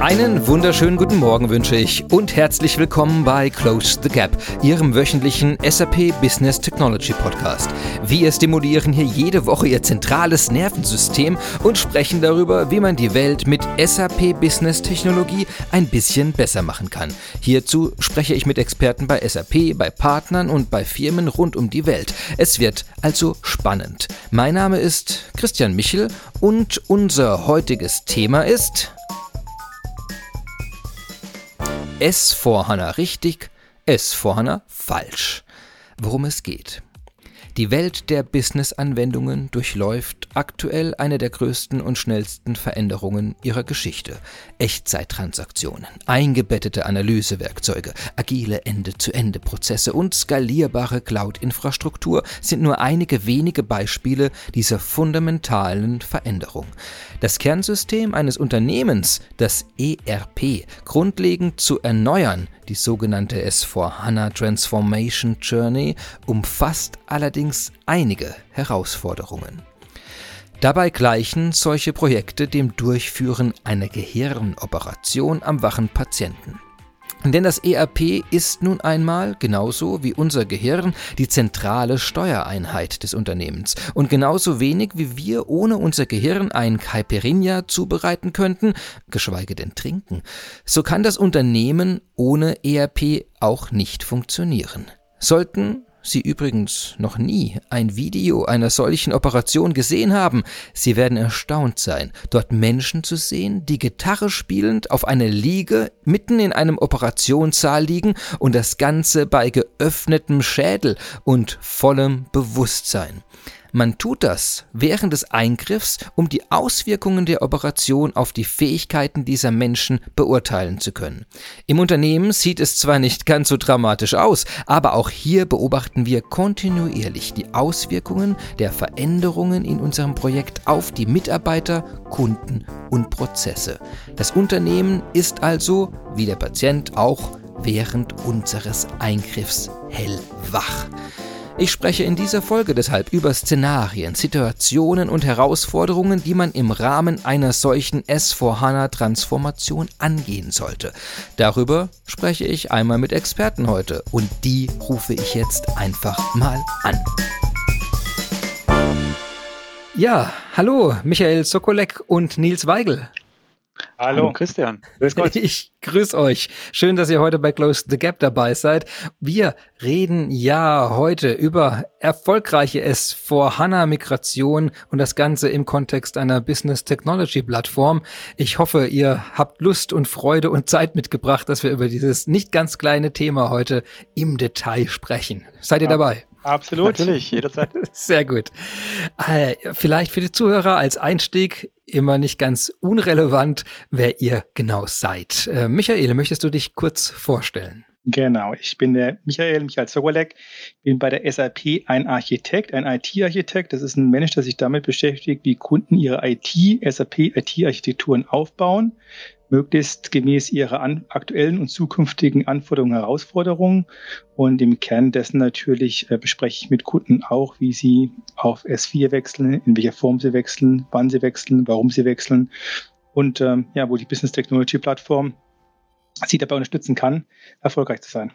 Einen wunderschönen guten Morgen wünsche ich und herzlich willkommen bei Close the Gap, Ihrem wöchentlichen SAP Business Technology Podcast. Wir stimulieren hier jede Woche Ihr zentrales Nervensystem und sprechen darüber, wie man die Welt mit SAP Business Technologie ein bisschen besser machen kann. Hierzu spreche ich mit Experten bei SAP, bei Partnern und bei Firmen rund um die Welt. Es wird also spannend. Mein Name ist Christian Michel und unser heutiges Thema ist S vor Hanna richtig, S vor Hanna falsch. Worum es geht. Die Welt der Business-Anwendungen durchläuft aktuell eine der größten und schnellsten Veränderungen ihrer Geschichte. Echtzeittransaktionen, eingebettete Analysewerkzeuge, agile Ende-zu-Ende-Prozesse und skalierbare Cloud-Infrastruktur sind nur einige wenige Beispiele dieser fundamentalen Veränderung. Das Kernsystem eines Unternehmens, das ERP, grundlegend zu erneuern, die sogenannte S4HANA Transformation Journey, umfasst allerdings einige Herausforderungen. Dabei gleichen solche Projekte dem Durchführen einer Gehirnoperation am wachen Patienten. Denn das ERP ist nun einmal, genauso wie unser Gehirn, die zentrale Steuereinheit des Unternehmens. Und genauso wenig wie wir ohne unser Gehirn ein Caipirinha zubereiten könnten, geschweige denn trinken, so kann das Unternehmen ohne ERP auch nicht funktionieren. Sollten Sie übrigens noch nie ein Video einer solchen Operation gesehen haben, Sie werden erstaunt sein, dort Menschen zu sehen, die Gitarre spielend auf einer Liege mitten in einem Operationssaal liegen und das Ganze bei geöffnetem Schädel und vollem Bewusstsein. Man tut das während des Eingriffs, um die Auswirkungen der Operation auf die Fähigkeiten dieser Menschen beurteilen zu können. Im Unternehmen sieht es zwar nicht ganz so dramatisch aus, aber auch hier beobachten wir kontinuierlich die Auswirkungen der Veränderungen in unserem Projekt auf die Mitarbeiter, Kunden und Prozesse. Das Unternehmen ist also, wie der Patient auch, während unseres Eingriffs hellwach. Ich spreche in dieser Folge deshalb über Szenarien, Situationen und Herausforderungen, die man im Rahmen einer solchen S4HANA-Transformation angehen sollte. Darüber spreche ich einmal mit Experten heute und die rufe ich jetzt einfach mal an. Ja, hallo, Michael Sokolek und Nils Weigel. Hallo. Hallo Christian. Grüß Gott. Ich grüße euch. Schön, dass ihr heute bei Close the Gap dabei seid. Wir reden ja heute über erfolgreiche S4HANA-Migration und das Ganze im Kontext einer Business Technology Plattform. Ich hoffe, ihr habt Lust und Freude und Zeit mitgebracht, dass wir über dieses nicht ganz kleine Thema heute im Detail sprechen. Seid ihr ja. dabei? Absolut. Natürlich, jederzeit. Sehr gut. Äh, vielleicht für die Zuhörer als Einstieg immer nicht ganz unrelevant, wer ihr genau seid. Äh, Michael, möchtest du dich kurz vorstellen? Genau, ich bin der Michael, Michael Sogolek, bin bei der SAP ein Architekt, ein IT-Architekt. Das ist ein Mensch, der sich damit beschäftigt, wie Kunden ihre IT, SAP IT-Architekturen aufbauen, möglichst gemäß ihrer aktuellen und zukünftigen Anforderungen, Herausforderungen. Und im Kern dessen natürlich äh, bespreche ich mit Kunden auch, wie sie auf S4 wechseln, in welcher Form sie wechseln, wann sie wechseln, warum sie wechseln und ähm, ja, wo die Business Technology Plattform sie dabei unterstützen kann, erfolgreich zu sein.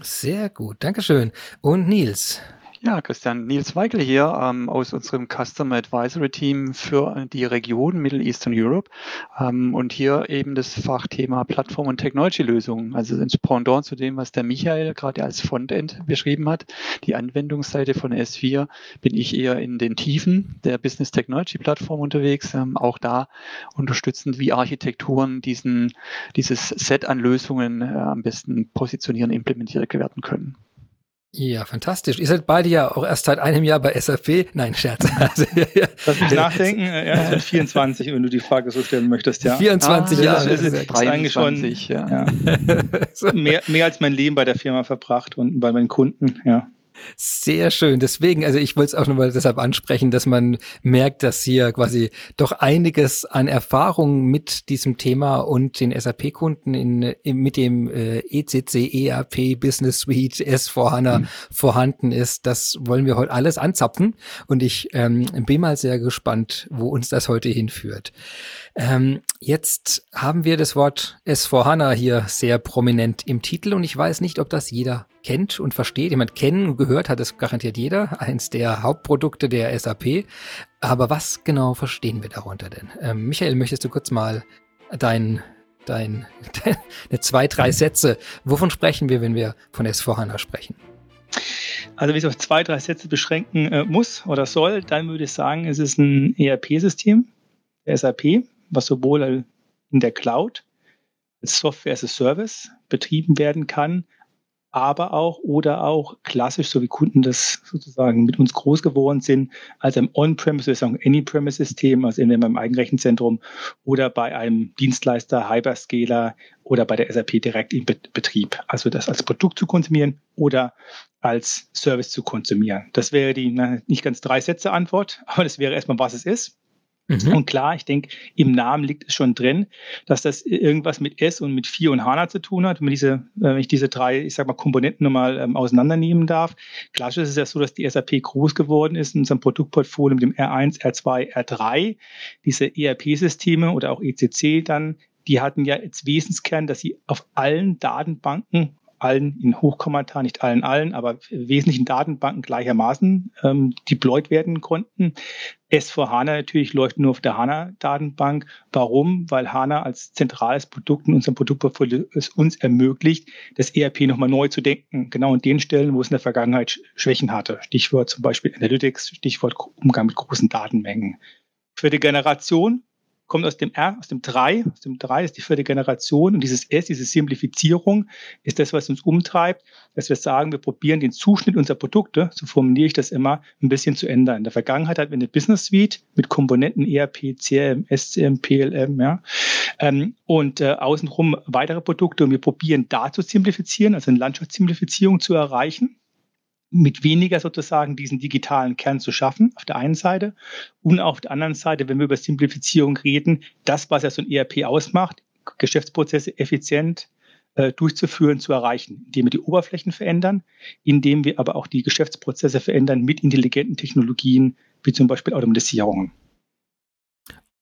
Sehr gut, Dankeschön. Und Nils, ja, Christian, Nils Weigel hier ähm, aus unserem Customer Advisory Team für die Region Middle Eastern Europe ähm, und hier eben das Fachthema Plattform- und Technology-Lösungen, also das Pendant zu dem, was der Michael gerade als Frontend beschrieben hat. Die Anwendungsseite von S4 bin ich eher in den Tiefen der Business Technology Plattform unterwegs, ähm, auch da unterstützend, wie Architekturen diesen, dieses Set an Lösungen äh, am besten positionieren, implementiert werden können. Ja, fantastisch. Ihr seid beide ja auch erst seit einem Jahr bei SAP. Nein, Scherz. Also, ja. Lass mich nachdenken. Ja, sind 24, wenn du die Frage so stellen möchtest, ja. 24 ah, Jahre. Das ist, ist, ist eigentlich schon ja. ja. mehr, mehr als mein Leben bei der Firma verbracht und bei meinen Kunden, ja. Sehr schön. Deswegen, also ich wollte es auch nochmal deshalb ansprechen, dass man merkt, dass hier quasi doch einiges an Erfahrung mit diesem Thema und den SAP-Kunden in, in, mit dem äh, ECC, ERP, Business Suite, S4HANA mhm. vorhanden ist. Das wollen wir heute alles anzapfen und ich ähm, bin mal sehr gespannt, wo uns das heute hinführt. Ähm, Jetzt haben wir das Wort S4HANA hier sehr prominent im Titel und ich weiß nicht, ob das jeder kennt und versteht. Jemand kennen und gehört hat es garantiert jeder, eins der Hauptprodukte der SAP. Aber was genau verstehen wir darunter denn? Ähm, Michael, möchtest du kurz mal dein, dein, deine zwei, drei Sätze, wovon sprechen wir, wenn wir von S4HANA sprechen? Also, wenn ich auf zwei, drei Sätze beschränken äh, muss oder soll, dann würde ich sagen, es ist ein ERP-System, der SAP, was sowohl in der Cloud als Software as a Service betrieben werden kann, aber auch oder auch klassisch, so wie Kunden das sozusagen mit uns groß geworden sind, als ein On-Premise, also Any-Premise-System, also entweder beim Eigenrechenzentrum oder bei einem Dienstleister, Hyperscaler oder bei der SAP direkt im Betrieb. Also das als Produkt zu konsumieren oder als Service zu konsumieren. Das wäre die na, nicht ganz drei Sätze Antwort, aber das wäre erstmal, was es ist. Mhm. Und klar, ich denke, im Namen liegt es schon drin, dass das irgendwas mit S und mit 4 und HANA zu tun hat. Wenn, diese, äh, wenn ich diese drei, ich sag mal, Komponenten nochmal ähm, auseinandernehmen darf. Klar ist es ja so, dass die SAP groß geworden ist in unserem Produktportfolio mit dem R1, R2, R3. Diese ERP-Systeme oder auch ECC dann, die hatten ja als Wesenskern, dass sie auf allen Datenbanken allen in Hochkommentar, nicht allen allen, aber wesentlichen Datenbanken gleichermaßen ähm, deployed werden konnten. S4HANA natürlich läuft nur auf der HANA-Datenbank. Warum? Weil HANA als zentrales Produkt in unserem Produktportfolio es uns ermöglicht, das ERP nochmal neu zu denken. Genau an den Stellen, wo es in der Vergangenheit Schwächen hatte. Stichwort zum Beispiel Analytics, Stichwort Umgang mit großen Datenmengen. Für die Generation kommt aus dem R, aus dem 3. Aus dem 3 ist die vierte Generation. Und dieses S, diese Simplifizierung, ist das, was uns umtreibt, dass wir sagen, wir probieren den Zuschnitt unserer Produkte, so formuliere ich das immer, ein bisschen zu ändern. In der Vergangenheit hatten wir eine Business Suite mit Komponenten ERP, CRM, SCM, PLM, ja. Ähm, und äh, außenrum weitere Produkte. Und wir probieren da zu simplifizieren, also eine Landschaftssimplifizierung zu erreichen mit weniger sozusagen diesen digitalen Kern zu schaffen, auf der einen Seite. Und auf der anderen Seite, wenn wir über Simplifizierung reden, das, was ja so ein ERP ausmacht, Geschäftsprozesse effizient äh, durchzuführen, zu erreichen, indem wir die Oberflächen verändern, indem wir aber auch die Geschäftsprozesse verändern mit intelligenten Technologien, wie zum Beispiel Automatisierung.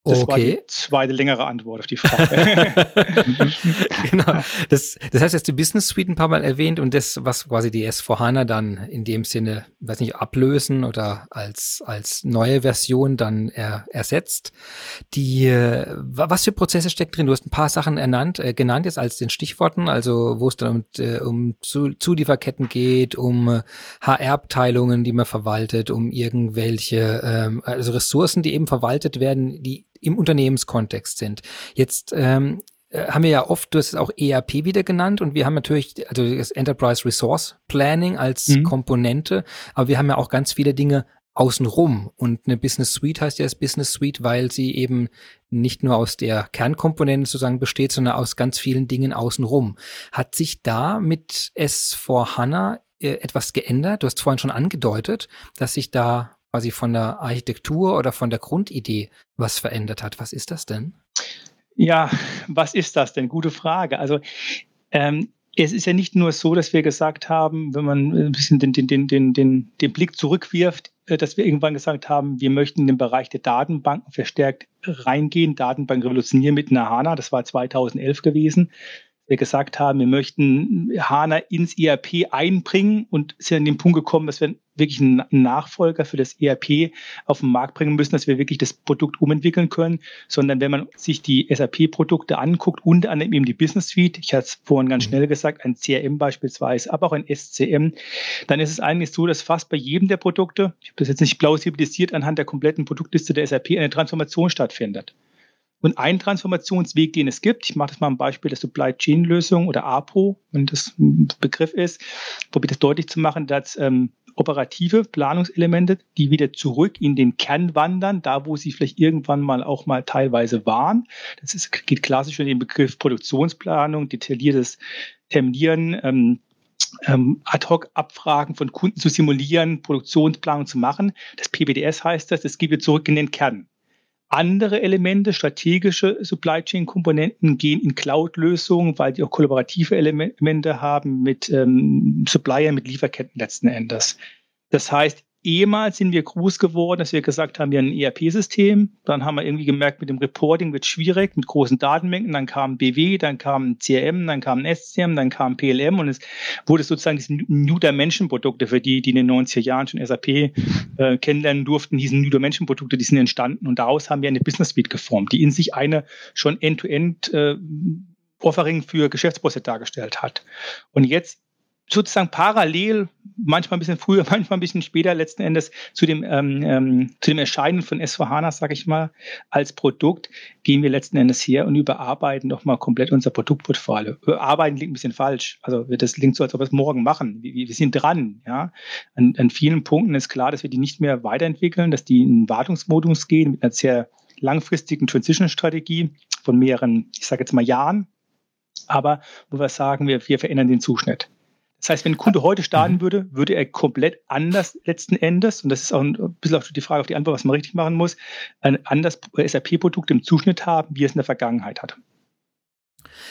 Das okay. war die zweite längere Antwort auf die Frage. genau. Das, das heißt, jetzt die Business Suite ein paar Mal erwähnt und das, was quasi die S4HANA dann in dem Sinne, weiß nicht, ablösen oder als, als neue Version dann er, ersetzt. Die, äh, was für Prozesse steckt drin? Du hast ein paar Sachen ernannt, äh, genannt jetzt als den Stichworten, also wo es dann um, äh, um Zulieferketten geht, um HR-Abteilungen, die man verwaltet, um irgendwelche, ähm, also Ressourcen, die eben verwaltet werden, die im Unternehmenskontext sind. Jetzt ähm, äh, haben wir ja oft, du hast es auch ERP wieder genannt und wir haben natürlich also das Enterprise Resource Planning als mhm. Komponente, aber wir haben ja auch ganz viele Dinge außenrum und eine Business Suite heißt ja das Business Suite, weil sie eben nicht nur aus der Kernkomponente sozusagen besteht, sondern aus ganz vielen Dingen außenrum. Hat sich da mit S4 HANA äh, etwas geändert? Du hast vorhin schon angedeutet, dass sich da quasi von der Architektur oder von der Grundidee was verändert hat. Was ist das denn? Ja, was ist das denn? Gute Frage. Also ähm, es ist ja nicht nur so, dass wir gesagt haben, wenn man ein bisschen den, den, den, den, den, Blick zurückwirft, äh, dass wir irgendwann gesagt haben, wir möchten in den Bereich der Datenbanken verstärkt reingehen, Datenbank revolutionieren mit einer HANA, das war 2011 gewesen wir gesagt haben, wir möchten HANA ins ERP einbringen und sind an den Punkt gekommen, dass wir wirklich einen Nachfolger für das ERP auf den Markt bringen müssen, dass wir wirklich das Produkt umentwickeln können, sondern wenn man sich die SAP-Produkte anguckt, unter anderem eben die Business Suite, ich hatte es vorhin ganz mhm. schnell gesagt, ein CRM beispielsweise, aber auch ein SCM, dann ist es eigentlich so, dass fast bei jedem der Produkte, ich habe das jetzt nicht plausibilisiert anhand der kompletten Produktliste der SAP, eine Transformation stattfindet. Und ein Transformationsweg, den es gibt, ich mache das mal ein Beispiel der Supply Chain Lösung oder APO, wenn das ein Begriff ist, probiere das deutlich zu machen, dass ähm, operative Planungselemente, die wieder zurück in den Kern wandern, da wo sie vielleicht irgendwann mal auch mal teilweise waren. Das ist, geht klassisch in den Begriff Produktionsplanung, detailliertes Terminieren, ähm, ähm, Ad-Hoc-Abfragen von Kunden zu simulieren, Produktionsplanung zu machen. Das PBDS heißt das, das geht wieder zurück in den Kern. Andere Elemente, strategische Supply Chain Komponenten gehen in Cloud-Lösungen, weil die auch kollaborative Elemente haben mit ähm, Supplier, mit Lieferketten letzten Endes. Das heißt, ehemals sind wir groß geworden, dass wir gesagt haben, wir haben ein ERP-System. Dann haben wir irgendwie gemerkt, mit dem Reporting wird schwierig, mit großen Datenmengen. Dann kam BW, dann kam CRM, dann kam SCM, dann kam PLM und es wurde sozusagen diese New Dimension-Produkte, für die, die in den 90er Jahren schon SAP äh, kennenlernen durften, diese New Dimension-Produkte, die sind entstanden und daraus haben wir eine Business Suite geformt, die in sich eine schon End-to-End -End, äh, Offering für Geschäftsprozesse dargestellt hat. Und jetzt sozusagen parallel, manchmal ein bisschen früher, manchmal ein bisschen später, letzten Endes zu dem, ähm, ähm, zu dem Erscheinen von S4HANA, sage ich mal, als Produkt, gehen wir letzten Endes her und überarbeiten nochmal komplett unser Produktportfolio. Überarbeiten klingt ein bisschen falsch. Also das klingt so, als ob wir es morgen machen. Wir, wir sind dran. Ja? An, an vielen Punkten ist klar, dass wir die nicht mehr weiterentwickeln, dass die in Wartungsmodus gehen mit einer sehr langfristigen Transition-Strategie von mehreren, ich sage jetzt mal Jahren, aber wo wir sagen, wir, wir verändern den Zuschnitt. Das heißt, wenn ein Kunde heute starten mhm. würde, würde er komplett anders letzten Endes, und das ist auch ein bisschen auch die Frage auf die Antwort, was man richtig machen muss, ein anderes SAP-Produkt im Zuschnitt haben, wie es in der Vergangenheit hat.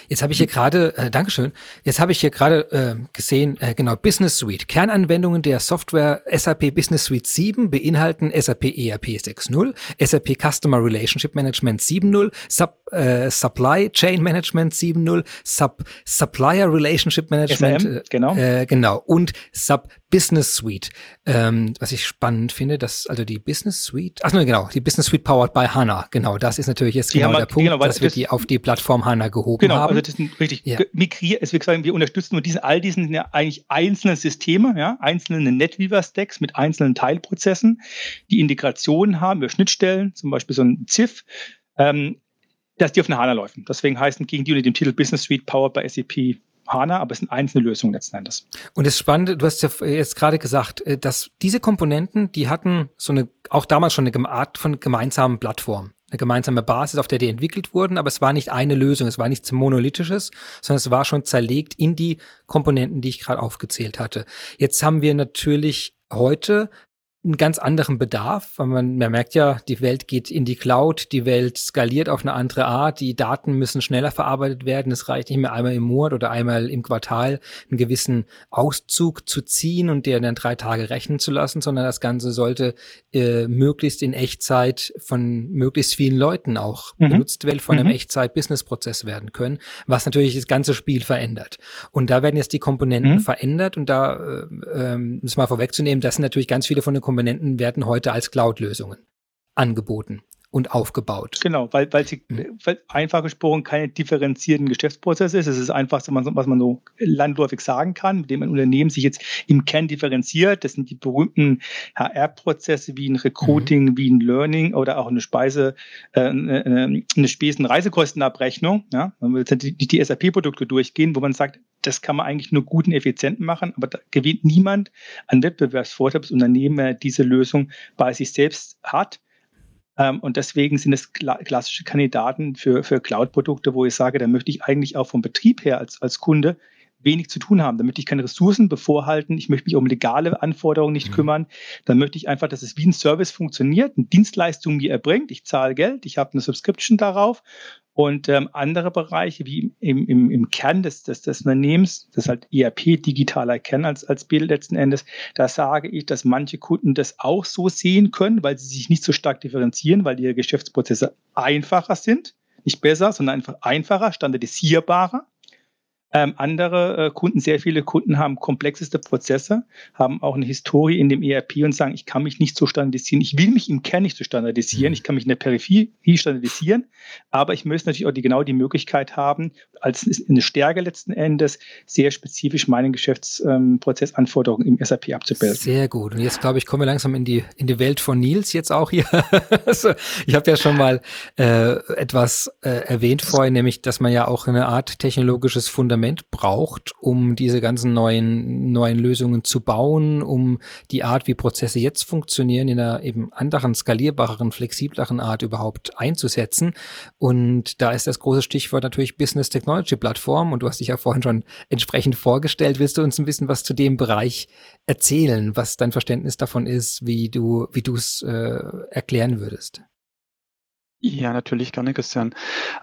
Jetzt habe ich hier gerade, äh, Dankeschön, jetzt habe ich hier gerade äh, gesehen, äh, genau, Business Suite. Kernanwendungen der Software SAP Business Suite 7 beinhalten SAP ERP 6.0, SAP Customer Relationship Management 7.0, Sub, äh, Supply Chain Management 7.0, Sub, Supplier Relationship Management, SRM, genau. Äh, genau, und Sub Business Suite. Ähm, was ich spannend finde, dass also die Business Suite, ach nee, genau, die Business Suite powered by HANA, genau, das ist natürlich jetzt genau der Punkt, genau, dass wir die auf die Plattform HANA gehoben genau, haben. Also das sind richtig ja. migriert, es wird sagen, wir unterstützen nur diese, all diesen ja eigentlich einzelne Systeme, ja, einzelne NetWeaver-Stacks mit einzelnen Teilprozessen, die Integrationen haben über Schnittstellen, zum Beispiel so ein ZIF, ähm, dass die auf eine HANA laufen. Deswegen heißen gegen die unter dem Titel Business Suite powered by SAP HANA, aber es sind einzelne Lösungen letzten Endes. Und das Spannende, du hast ja jetzt gerade gesagt, äh, dass diese Komponenten, die hatten so eine, auch damals schon eine Art von gemeinsamen Plattform. Eine gemeinsame Basis, auf der die entwickelt wurden, aber es war nicht eine Lösung, es war nichts Monolithisches, sondern es war schon zerlegt in die Komponenten, die ich gerade aufgezählt hatte. Jetzt haben wir natürlich heute einen ganz anderen Bedarf, weil man, man merkt ja, die Welt geht in die Cloud, die Welt skaliert auf eine andere Art, die Daten müssen schneller verarbeitet werden. Es reicht nicht mehr einmal im Monat oder einmal im Quartal einen gewissen Auszug zu ziehen und der dann drei Tage rechnen zu lassen, sondern das Ganze sollte äh, möglichst in Echtzeit von möglichst vielen Leuten auch mhm. benutzt werden, von mhm. einem Echtzeit-Business-Prozess werden können, was natürlich das ganze Spiel verändert. Und da werden jetzt die Komponenten mhm. verändert und da, äh, äh, um es mal vorwegzunehmen, das sind natürlich ganz viele von den Komponenten werden heute als Cloud-Lösungen angeboten und aufgebaut. Genau, weil, weil, sie, mhm. weil einfach gesprochen keine differenzierten Geschäftsprozesse ist. Es ist einfach, man, was man so landläufig sagen kann, mit dem ein Unternehmen sich jetzt im Kern differenziert. Das sind die berühmten HR-Prozesse wie ein Recruiting, mhm. wie ein Learning oder auch eine Speise, äh, eine, eine Spesen-Reisekostenabrechnung. Ja? Man will jetzt nicht die SAP-Produkte durchgehen, wo man sagt, das kann man eigentlich nur gut und effizient machen, aber da gewinnt niemand an Wettbewerbsvorteil, das Unternehmen diese Lösung bei sich selbst hat ähm, und deswegen sind es klassische Kandidaten für, für Cloud-Produkte, wo ich sage, da möchte ich eigentlich auch vom Betrieb her als, als Kunde wenig zu tun haben. Da möchte ich keine Ressourcen bevorhalten. Ich möchte mich um legale Anforderungen nicht mhm. kümmern. Dann möchte ich einfach, dass es wie ein Service funktioniert, eine Dienstleistung mir erbringt. Ich zahle Geld, ich habe eine Subscription darauf und ähm, andere Bereiche, wie im, im, im Kern des, des, des Unternehmens, das ist halt ERP, digitaler Kern als, als Bild letzten Endes, da sage ich, dass manche Kunden das auch so sehen können, weil sie sich nicht so stark differenzieren, weil ihre Geschäftsprozesse einfacher sind. Nicht besser, sondern einfach einfacher, standardisierbarer. Ähm, andere äh, Kunden, sehr viele Kunden haben komplexeste Prozesse, haben auch eine Historie in dem ERP und sagen, ich kann mich nicht so standardisieren. Ich will mich im Kern nicht so standardisieren. Mhm. Ich kann mich in der Peripherie standardisieren, aber ich möchte natürlich auch die, genau die Möglichkeit haben, als eine Stärke letzten Endes, sehr spezifisch meine Geschäftsprozessanforderungen ähm, im SAP abzubilden. Sehr gut. Und jetzt glaube ich, kommen wir langsam in die, in die Welt von Nils jetzt auch hier. also, ich habe ja schon mal äh, etwas äh, erwähnt vorhin, nämlich, dass man ja auch eine Art technologisches Fundament Fundament braucht, um diese ganzen neuen, neuen Lösungen zu bauen, um die Art, wie Prozesse jetzt funktionieren, in einer eben anderen, skalierbareren, flexibleren Art überhaupt einzusetzen. Und da ist das große Stichwort natürlich Business Technology Plattform. Und du hast dich ja vorhin schon entsprechend vorgestellt. Willst du uns ein bisschen was zu dem Bereich erzählen, was dein Verständnis davon ist, wie du, wie du es äh, erklären würdest? Ja, natürlich gerne, Christian.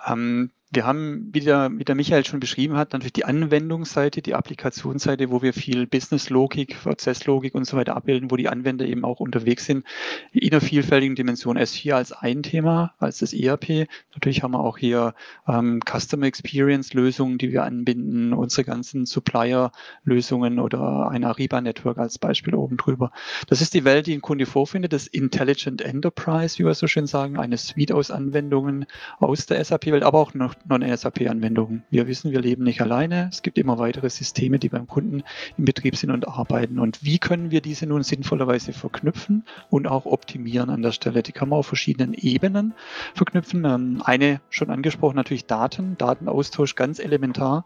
Ähm, wir haben, wie der, wie der Michael schon beschrieben hat, natürlich die Anwendungsseite, die Applikationsseite, wo wir viel Business-Logik, Prozesslogik und so weiter abbilden, wo die Anwender eben auch unterwegs sind, in einer vielfältigen Dimension. S4 als ein Thema, als das ERP. Natürlich haben wir auch hier ähm, Customer Experience-Lösungen, die wir anbinden, unsere ganzen Supplier-Lösungen oder ein Ariba-Network als Beispiel oben drüber. Das ist die Welt, die ein Kunde vorfindet, das Intelligent Enterprise, wie wir so schön sagen, eine Suite aus Anwendungen aus der SAP-Welt, aber auch noch Non-SAP-Anwendungen. Wir wissen, wir leben nicht alleine. Es gibt immer weitere Systeme, die beim Kunden im Betrieb sind und arbeiten. Und wie können wir diese nun sinnvollerweise verknüpfen und auch optimieren an der Stelle? Die kann man auf verschiedenen Ebenen verknüpfen. Ähm, eine schon angesprochen, natürlich Daten, Datenaustausch ganz elementar.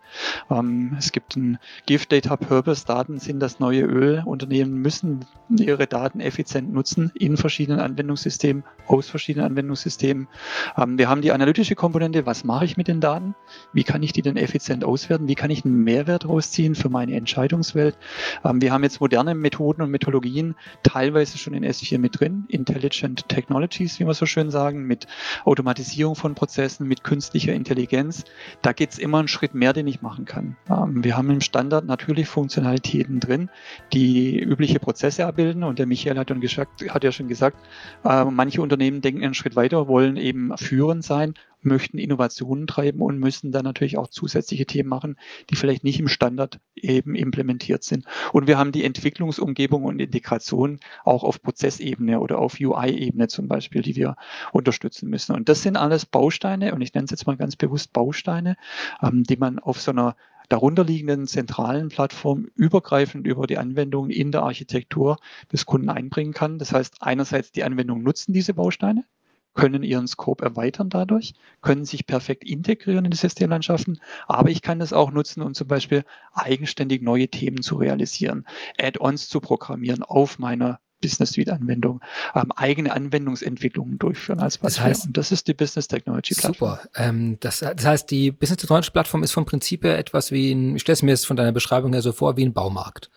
Ähm, es gibt ein Gift Data Purpose. Daten sind das neue Öl. Unternehmen müssen ihre Daten effizient nutzen in verschiedenen Anwendungssystemen, aus verschiedenen Anwendungssystemen. Ähm, wir haben die analytische Komponente. Was mache ich mit den Daten? Wie kann ich die denn effizient auswerten? Wie kann ich einen Mehrwert rausziehen für meine Entscheidungswelt? Ähm, wir haben jetzt moderne Methoden und Methodologien teilweise schon in S4 mit drin. Intelligent Technologies, wie wir so schön sagen, mit Automatisierung von Prozessen, mit künstlicher Intelligenz. Da geht es immer einen Schritt mehr, den ich machen kann. Ähm, wir haben im Standard natürlich Funktionalitäten drin, die übliche Prozesse abbilden. Und der Michael hat, gesagt, hat ja schon gesagt, äh, manche Unternehmen denken einen Schritt weiter, wollen eben führend sein möchten Innovationen treiben und müssen dann natürlich auch zusätzliche Themen machen, die vielleicht nicht im Standard eben implementiert sind. Und wir haben die Entwicklungsumgebung und Integration auch auf Prozessebene oder auf UI-Ebene zum Beispiel, die wir unterstützen müssen. Und das sind alles Bausteine, und ich nenne es jetzt mal ganz bewusst Bausteine, ähm, die man auf so einer darunterliegenden zentralen Plattform übergreifend über die Anwendungen in der Architektur des Kunden einbringen kann. Das heißt, einerseits die Anwendungen nutzen diese Bausteine, können ihren Scope erweitern dadurch, können sich perfekt integrieren in die Systemlandschaften, aber ich kann das auch nutzen, um zum Beispiel eigenständig neue Themen zu realisieren, Add-ons zu programmieren auf meiner Business Suite Anwendung, ähm, eigene Anwendungsentwicklungen durchführen als Beispiel. Das heißt, und das ist die Business Technology Plattform. Super. Ähm, das, das heißt, die Business Technology Plattform ist vom Prinzip her etwas wie ein, ich stelle es mir jetzt von deiner Beschreibung her so vor, wie ein Baumarkt.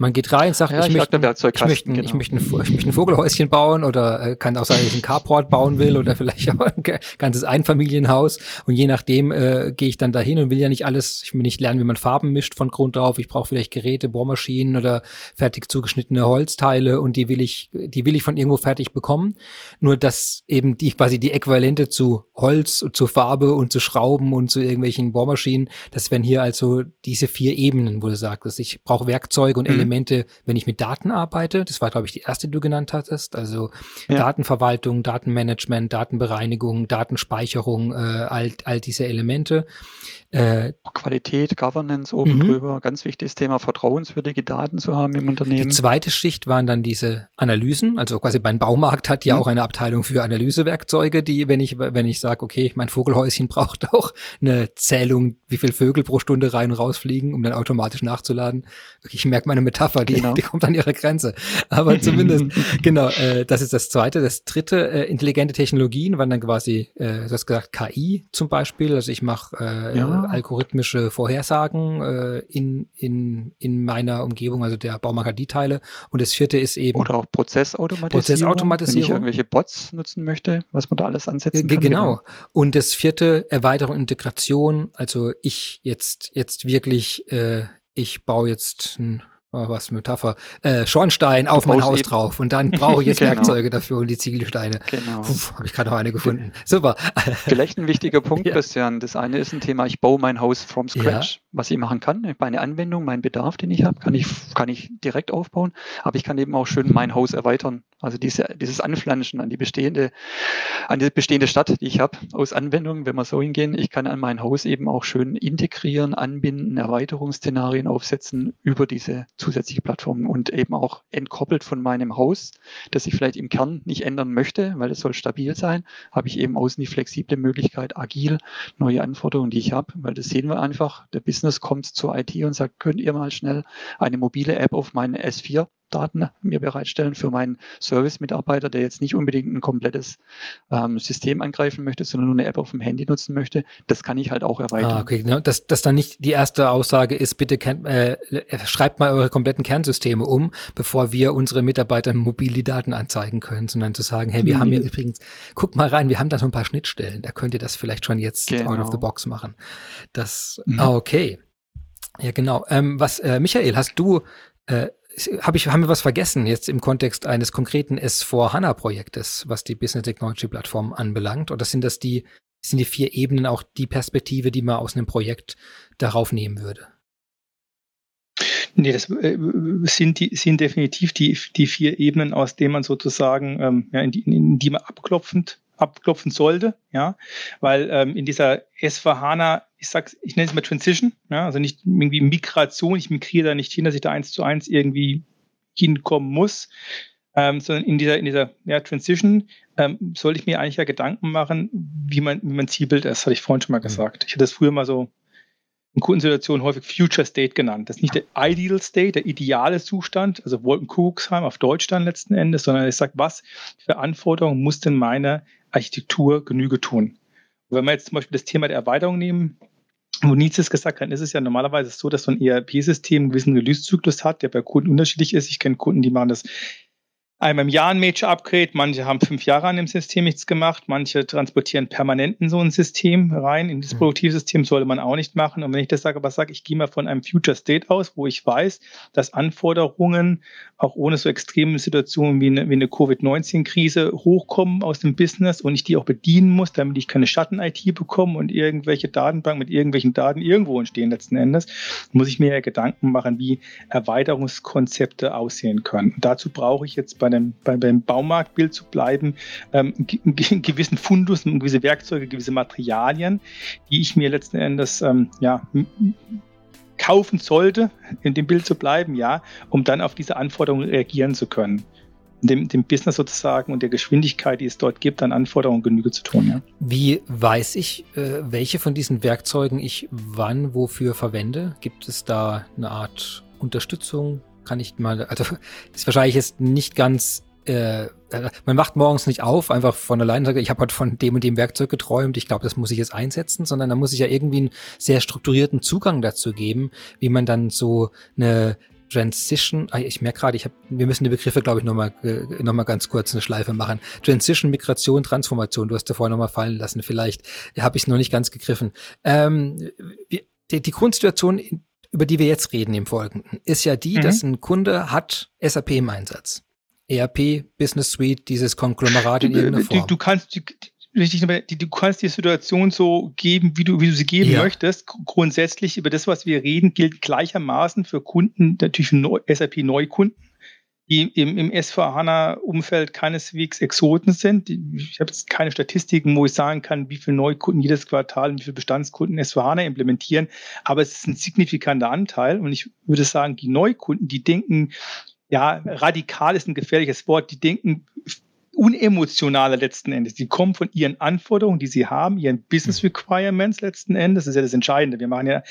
Man geht rein, sagt, ja, ich, ich, möchte, ich, möchte, genau. ich, möchte ein, ich möchte ein Vogelhäuschen bauen oder äh, kann auch sein, dass ich ein Carport bauen will oder vielleicht auch ein ganzes Einfamilienhaus. Und je nachdem äh, gehe ich dann dahin und will ja nicht alles, ich will nicht lernen, wie man Farben mischt von Grund auf. Ich brauche vielleicht Geräte, Bohrmaschinen oder fertig zugeschnittene Holzteile und die will ich, die will ich von irgendwo fertig bekommen. Nur dass eben die quasi die Äquivalente zu Holz, zu Farbe und zu Schrauben und zu irgendwelchen Bohrmaschinen, das wären hier also diese vier Ebenen, wo du sagst, ich brauche Werkzeuge und mhm. Elemente, wenn ich mit Daten arbeite. Das war, glaube ich, die erste, die du genannt hattest. Also ja. Datenverwaltung, Datenmanagement, Datenbereinigung, Datenspeicherung, äh, all, all diese Elemente. Äh, Qualität, Governance oben mhm. drüber, ganz wichtiges Thema, vertrauenswürdige Daten zu haben im Unternehmen. Die zweite Schicht waren dann diese Analysen, also quasi beim Baumarkt hat ja mhm. auch eine Abteilung für Analysewerkzeuge, die, wenn ich, wenn ich sage, okay, mein Vogelhäuschen braucht auch eine Zählung, wie viel Vögel pro Stunde rein und rausfliegen, um dann automatisch nachzuladen. Ich merke meine Metapher, die, genau. die kommt an ihre Grenze. Aber zumindest, genau, äh, das ist das zweite. Das dritte, äh, intelligente Technologien waren dann quasi, äh, du hast gesagt, KI zum Beispiel. Also ich mache äh, ja algorithmische Vorhersagen äh, in, in, in meiner Umgebung, also der Baumarkt die Teile. Und das vierte ist eben. Oder auch Prozessautomatisierung. Prozessautomatisierung. Wenn ich irgendwelche Bots nutzen möchte, was man da alles ansetzen kann. Genau. genau. Und das vierte, Erweiterung, Integration. Also ich jetzt, jetzt wirklich, äh, ich baue jetzt ein oh, was Metapher, äh, Schornstein auf mein Haus eben. drauf und dann brauche ich jetzt genau. Werkzeuge dafür und die Ziegelsteine. Genau. Habe ich gerade noch eine gefunden. Super. Vielleicht ein wichtiger Punkt, ja. Christian. Das eine ist ein Thema, ich baue mein Haus from scratch. Ja. Was ich machen kann, meine Anwendung, meinen Bedarf, den ich habe, kann ich, kann ich direkt aufbauen, aber ich kann eben auch schön mein Haus erweitern. Also diese, dieses Anflanschen an die bestehende, an die bestehende Stadt, die ich habe, aus Anwendungen, wenn wir so hingehen. Ich kann an mein Haus eben auch schön integrieren, anbinden, Erweiterungsszenarien aufsetzen über diese zusätzliche Plattform und eben auch entkoppelt von meinem Haus, das ich vielleicht im Kern nicht ändern möchte, weil es soll stabil sein, habe ich eben außen die flexible Möglichkeit, agil neue Anforderungen, die ich habe, weil das sehen wir einfach. Der Business kommt zur IT und sagt, könnt ihr mal schnell eine mobile App auf meine S4 Daten mir bereitstellen für meinen Service-Mitarbeiter, der jetzt nicht unbedingt ein komplettes ähm, System angreifen möchte, sondern nur eine App auf dem Handy nutzen möchte. Das kann ich halt auch erweitern. Ah, okay. Dass, dass dann nicht die erste Aussage ist, bitte kennt, äh, schreibt mal eure kompletten Kernsysteme um, bevor wir unsere Mitarbeiter mobil die Daten anzeigen können, sondern zu sagen, hey, wir mhm. haben ja übrigens, guck mal rein, wir haben da so ein paar Schnittstellen, da könnt ihr das vielleicht schon jetzt genau. out of the box machen. Das, mhm. ah, okay. Ja, genau. Ähm, was, äh, Michael, hast du, äh, hab ich, haben wir was vergessen jetzt im Kontext eines konkreten S4 HANA Projektes, was die Business Technology Plattform anbelangt? Oder sind das die, sind die vier Ebenen auch die Perspektive, die man aus einem Projekt darauf nehmen würde? Nee, das äh, sind, die, sind definitiv die, die vier Ebenen, aus denen man sozusagen, ähm, ja, in, die, in die man abklopfend abklopfen sollte, ja, weil ähm, in dieser S4HANA, ich sag's, ich nenne es mal Transition, ja, also nicht irgendwie Migration, ich migriere da nicht hin, dass ich da eins zu eins irgendwie hinkommen muss, ähm, sondern in dieser, in dieser ja, Transition ähm, sollte ich mir eigentlich ja Gedanken machen, wie man, wie man Zielbild ist, hatte ich vorhin schon mal mhm. gesagt. Ich hatte das früher mal so in Kundensituationen häufig Future State genannt. Das ist nicht der Ideal State, der ideale Zustand, also Wolkenkuckucksheim auf Deutsch dann letzten Endes, sondern ich sage, was für Anforderungen muss denn meine Architektur Genüge tun? Und wenn wir jetzt zum Beispiel das Thema der Erweiterung nehmen, wo Nietzsche gesagt hat, ist es ja normalerweise so, dass so ein ERP-System einen gewissen Release-Zyklus hat, der bei Kunden unterschiedlich ist. Ich kenne Kunden, die machen das einmal im Jahr ein Major-Upgrade. Manche haben fünf Jahre an dem System nichts gemacht. Manche transportieren permanent in so ein System rein. In das mhm. Produktivsystem sollte man auch nicht machen. Und wenn ich das sage, aber sage, ich gehe mal von einem Future State aus, wo ich weiß, dass Anforderungen auch ohne so extreme Situationen wie eine, wie eine Covid-19-Krise hochkommen aus dem Business und ich die auch bedienen muss, damit ich keine Schatten-IT bekomme und irgendwelche Datenbanken mit irgendwelchen Daten irgendwo entstehen letzten Endes, muss ich mir ja Gedanken machen, wie Erweiterungskonzepte aussehen können. Und dazu brauche ich jetzt bei bei dem, bei, beim Baumarktbild zu bleiben, ähm, einen gewissen Fundus, gewisse Werkzeuge, gewisse Materialien, die ich mir letzten Endes ähm, ja, kaufen sollte, in dem Bild zu bleiben, ja, um dann auf diese Anforderungen reagieren zu können. Dem, dem Business sozusagen und der Geschwindigkeit, die es dort gibt, an Anforderungen Genüge zu tun. Ja. Wie weiß ich, äh, welche von diesen Werkzeugen ich wann wofür verwende? Gibt es da eine Art Unterstützung, kann ich mal, also das ist wahrscheinlich jetzt nicht ganz äh, man wacht morgens nicht auf, einfach von alleine sagt, ich habe heute von dem und dem Werkzeug geträumt, ich glaube, das muss ich jetzt einsetzen, sondern da muss ich ja irgendwie einen sehr strukturierten Zugang dazu geben, wie man dann so eine Transition, ah, ich merke gerade, ich hab, wir müssen die Begriffe, glaube ich, nochmal äh, noch mal ganz kurz eine Schleife machen. Transition, Migration, Transformation, du hast da vorher nochmal fallen lassen, vielleicht habe ich es noch nicht ganz gegriffen. Ähm, die, die Grundsituation, über die wir jetzt reden im Folgenden, ist ja die, mhm. dass ein Kunde hat SAP im Einsatz. ERP, Business Suite, dieses Konglomerat in irgendeiner Form. Du, du kannst, richtig, du kannst die Situation so geben, wie du, wie du sie geben ja. möchtest. Grundsätzlich über das, was wir reden, gilt gleichermaßen für Kunden, natürlich für SAP-Neukunden die im, im S4HANA-Umfeld keineswegs Exoten sind. Ich habe jetzt keine Statistiken, wo ich sagen kann, wie viele Neukunden jedes Quartal und wie viele Bestandskunden S4HANA implementieren, aber es ist ein signifikanter Anteil und ich würde sagen, die Neukunden, die denken, ja, radikal ist ein gefährliches Wort, die denken unemotionaler letzten Endes. Die kommen von ihren Anforderungen, die sie haben, ihren Business mhm. Requirements letzten Endes. Das ist ja das Entscheidende. Wir machen ja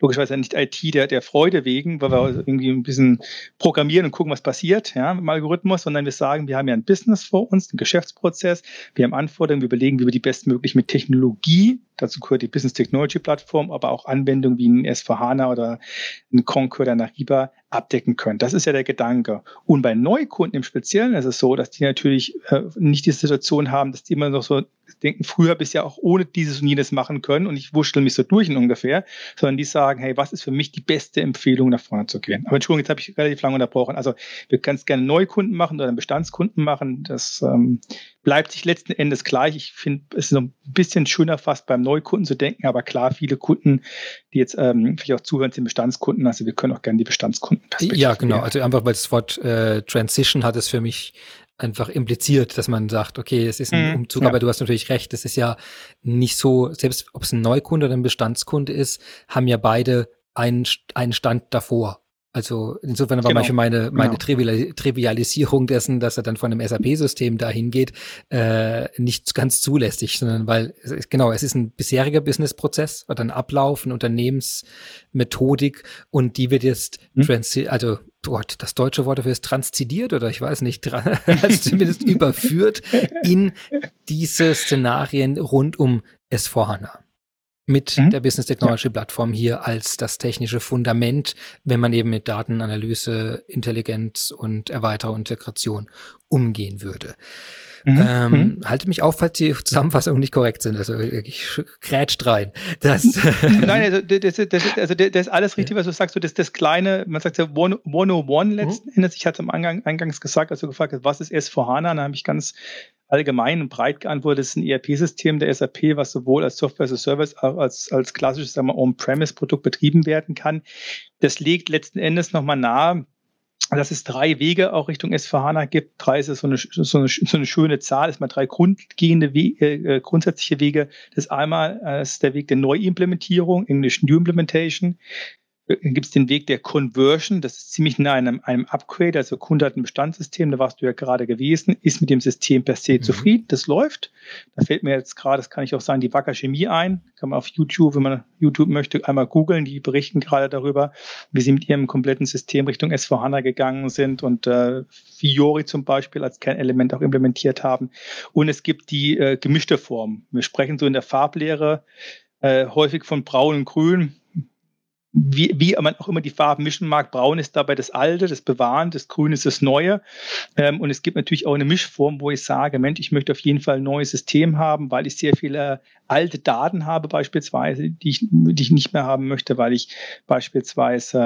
logischerweise nicht IT der, der Freude wegen, weil wir mhm. irgendwie ein bisschen programmieren und gucken, was passiert, ja, mit dem Algorithmus, sondern wir sagen, wir haben ja ein Business vor uns, einen Geschäftsprozess, wir haben Anforderungen, wir überlegen, wie wir die bestmöglich mit Technologie Dazu gehört die Business Technology Plattform, aber auch Anwendungen wie ein S4HANA oder ein Concur oder ein Ariba abdecken können. Das ist ja der Gedanke. Und bei Neukunden im Speziellen ist es so, dass die natürlich äh, nicht die Situation haben, dass die immer noch so denken, früher bis ja auch ohne dieses und jenes machen können und ich wurschtel mich so durch in ungefähr, sondern die sagen, hey, was ist für mich die beste Empfehlung, nach vorne zu gehen? Aber Entschuldigung, jetzt habe ich relativ lange unterbrochen. Also wir können es gerne Neukunden machen oder Bestandskunden machen. Das ähm, bleibt sich letzten Endes gleich. Ich finde, es ist so ein bisschen schöner fast beim Neukunden zu denken, aber klar, viele Kunden, die jetzt ähm, vielleicht auch zuhören, sind Bestandskunden. Also wir können auch gerne die Bestandskunden. Ja, genau. Also einfach, weil das Wort äh, Transition hat es für mich einfach impliziert, dass man sagt, okay, es ist ein mhm, Umzug, ja. aber du hast natürlich recht, es ist ja nicht so, selbst ob es ein Neukunde oder ein Bestandskunde ist, haben ja beide einen, einen Stand davor. Also insofern war genau. manchmal meine, meine genau. Trivialisierung dessen, dass er dann von einem SAP-System dahin geht, äh, nicht ganz zulässig, sondern weil, genau, es ist ein bisheriger Businessprozess oder ein Ablauf, eine Unternehmensmethodik und die wird jetzt, hm. also Gott, das deutsche Wort dafür ist transzidiert oder ich weiß nicht, also zumindest überführt in diese Szenarien rund um S4HANA mit mhm. der Business Technology ja. Plattform hier als das technische Fundament, wenn man eben mit Datenanalyse, Intelligenz und Erweiterung Integration umgehen würde. Mhm. Ähm, mhm. Halte mich auf, falls die Zusammenfassungen nicht korrekt sind. Also ich grätscht rein. Das Nein, also das, das, das, also das ist alles richtig, was du sagst. So das, das kleine, man sagt ja 101 letzten mhm. Endes. Ich hatte am Eingang, eingangs gesagt, als du gefragt hast, was ist S4HANA, dann habe ich ganz allgemein und breit geantwortet, ist ein ERP-System der SAP, was sowohl als Software as a Service als, als klassisches On-Premise-Produkt betrieben werden kann. Das legt letzten Endes nochmal nahe, dass es drei Wege auch Richtung S4HANA gibt. Drei ist so eine, so eine, so eine schöne Zahl, ist mal drei grundgehende Wege, äh, grundsätzliche Wege. Das einmal äh, ist der Weg der Neuimplementierung, Englisch New Implementation gibt es den Weg der Conversion, das ist ziemlich nah einem, einem Upgrade, also Kunde hat ein Bestandssystem, da warst du ja gerade gewesen, ist mit dem System per se mhm. zufrieden, das läuft. Da fällt mir jetzt gerade, das kann ich auch sagen, die Wacker Chemie ein, kann man auf YouTube, wenn man YouTube möchte, einmal googeln, die berichten gerade darüber, wie sie mit ihrem kompletten System Richtung S4HANA gegangen sind und äh, Fiori zum Beispiel als Kernelement auch implementiert haben. Und es gibt die äh, gemischte Form. Wir sprechen so in der Farblehre äh, häufig von braun und grün wie, wie man auch immer die Farben mischen mag, braun ist dabei das Alte, das Bewahren, das Grün ist das Neue. Ähm, und es gibt natürlich auch eine Mischform, wo ich sage, Mensch, ich möchte auf jeden Fall ein neues System haben, weil ich sehr viele alte Daten habe beispielsweise, die ich, die ich nicht mehr haben möchte, weil ich beispielsweise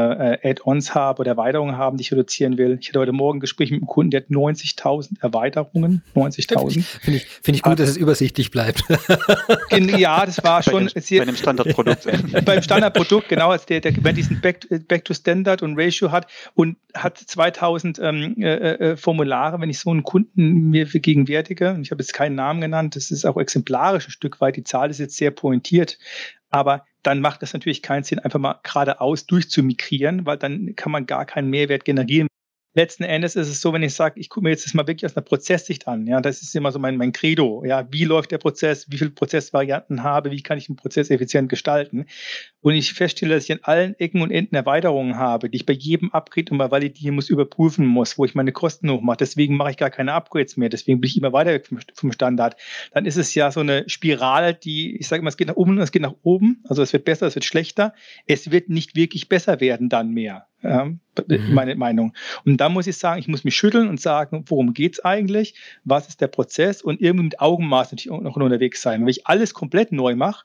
äh, Add-ons habe oder Erweiterungen haben, die ich reduzieren will. Ich hatte heute Morgen ein Gespräch mit einem Kunden, der hat 90.000 Erweiterungen, 90.000. Finde ich, finde ich gut, ah. dass es übersichtlich bleibt. ja, das war schon. Bei, dem, sehr, bei einem Standardprodukt. beim Standardprodukt, genau, als der, der wenn diesen Back, Back to Standard und Ratio hat und hat 2000 ähm, äh, äh, Formulare, wenn ich so einen Kunden mir vergegenwärtige, und ich habe jetzt keinen Namen genannt, das ist auch exemplarisch ein Stück weit. Die Zahl ist jetzt sehr pointiert, aber dann macht es natürlich keinen Sinn, einfach mal geradeaus durchzumigrieren, weil dann kann man gar keinen Mehrwert generieren. Letzten Endes ist es so, wenn ich sage, ich gucke mir jetzt das mal wirklich aus einer Prozesssicht an, ja, das ist immer so mein, mein Credo, ja, wie läuft der Prozess, wie viele Prozessvarianten habe, wie kann ich einen Prozess effizient gestalten und ich feststelle, dass ich an allen Ecken und Enden Erweiterungen habe, die ich bei jedem Upgrade immer validieren muss, überprüfen muss, wo ich meine Kosten hochmache, deswegen mache ich gar keine Upgrades mehr, deswegen bin ich immer weiter vom, vom Standard, dann ist es ja so eine Spirale, die, ich sage immer, es geht nach oben und es geht nach oben, also es wird besser, es wird schlechter, es wird nicht wirklich besser werden dann mehr, ja, mhm. meine Meinung. Und da muss ich sagen, ich muss mich schütteln und sagen, worum geht es eigentlich? Was ist der Prozess? Und irgendwie mit Augenmaß natürlich auch noch unterwegs sein. Wenn ich alles komplett neu mache,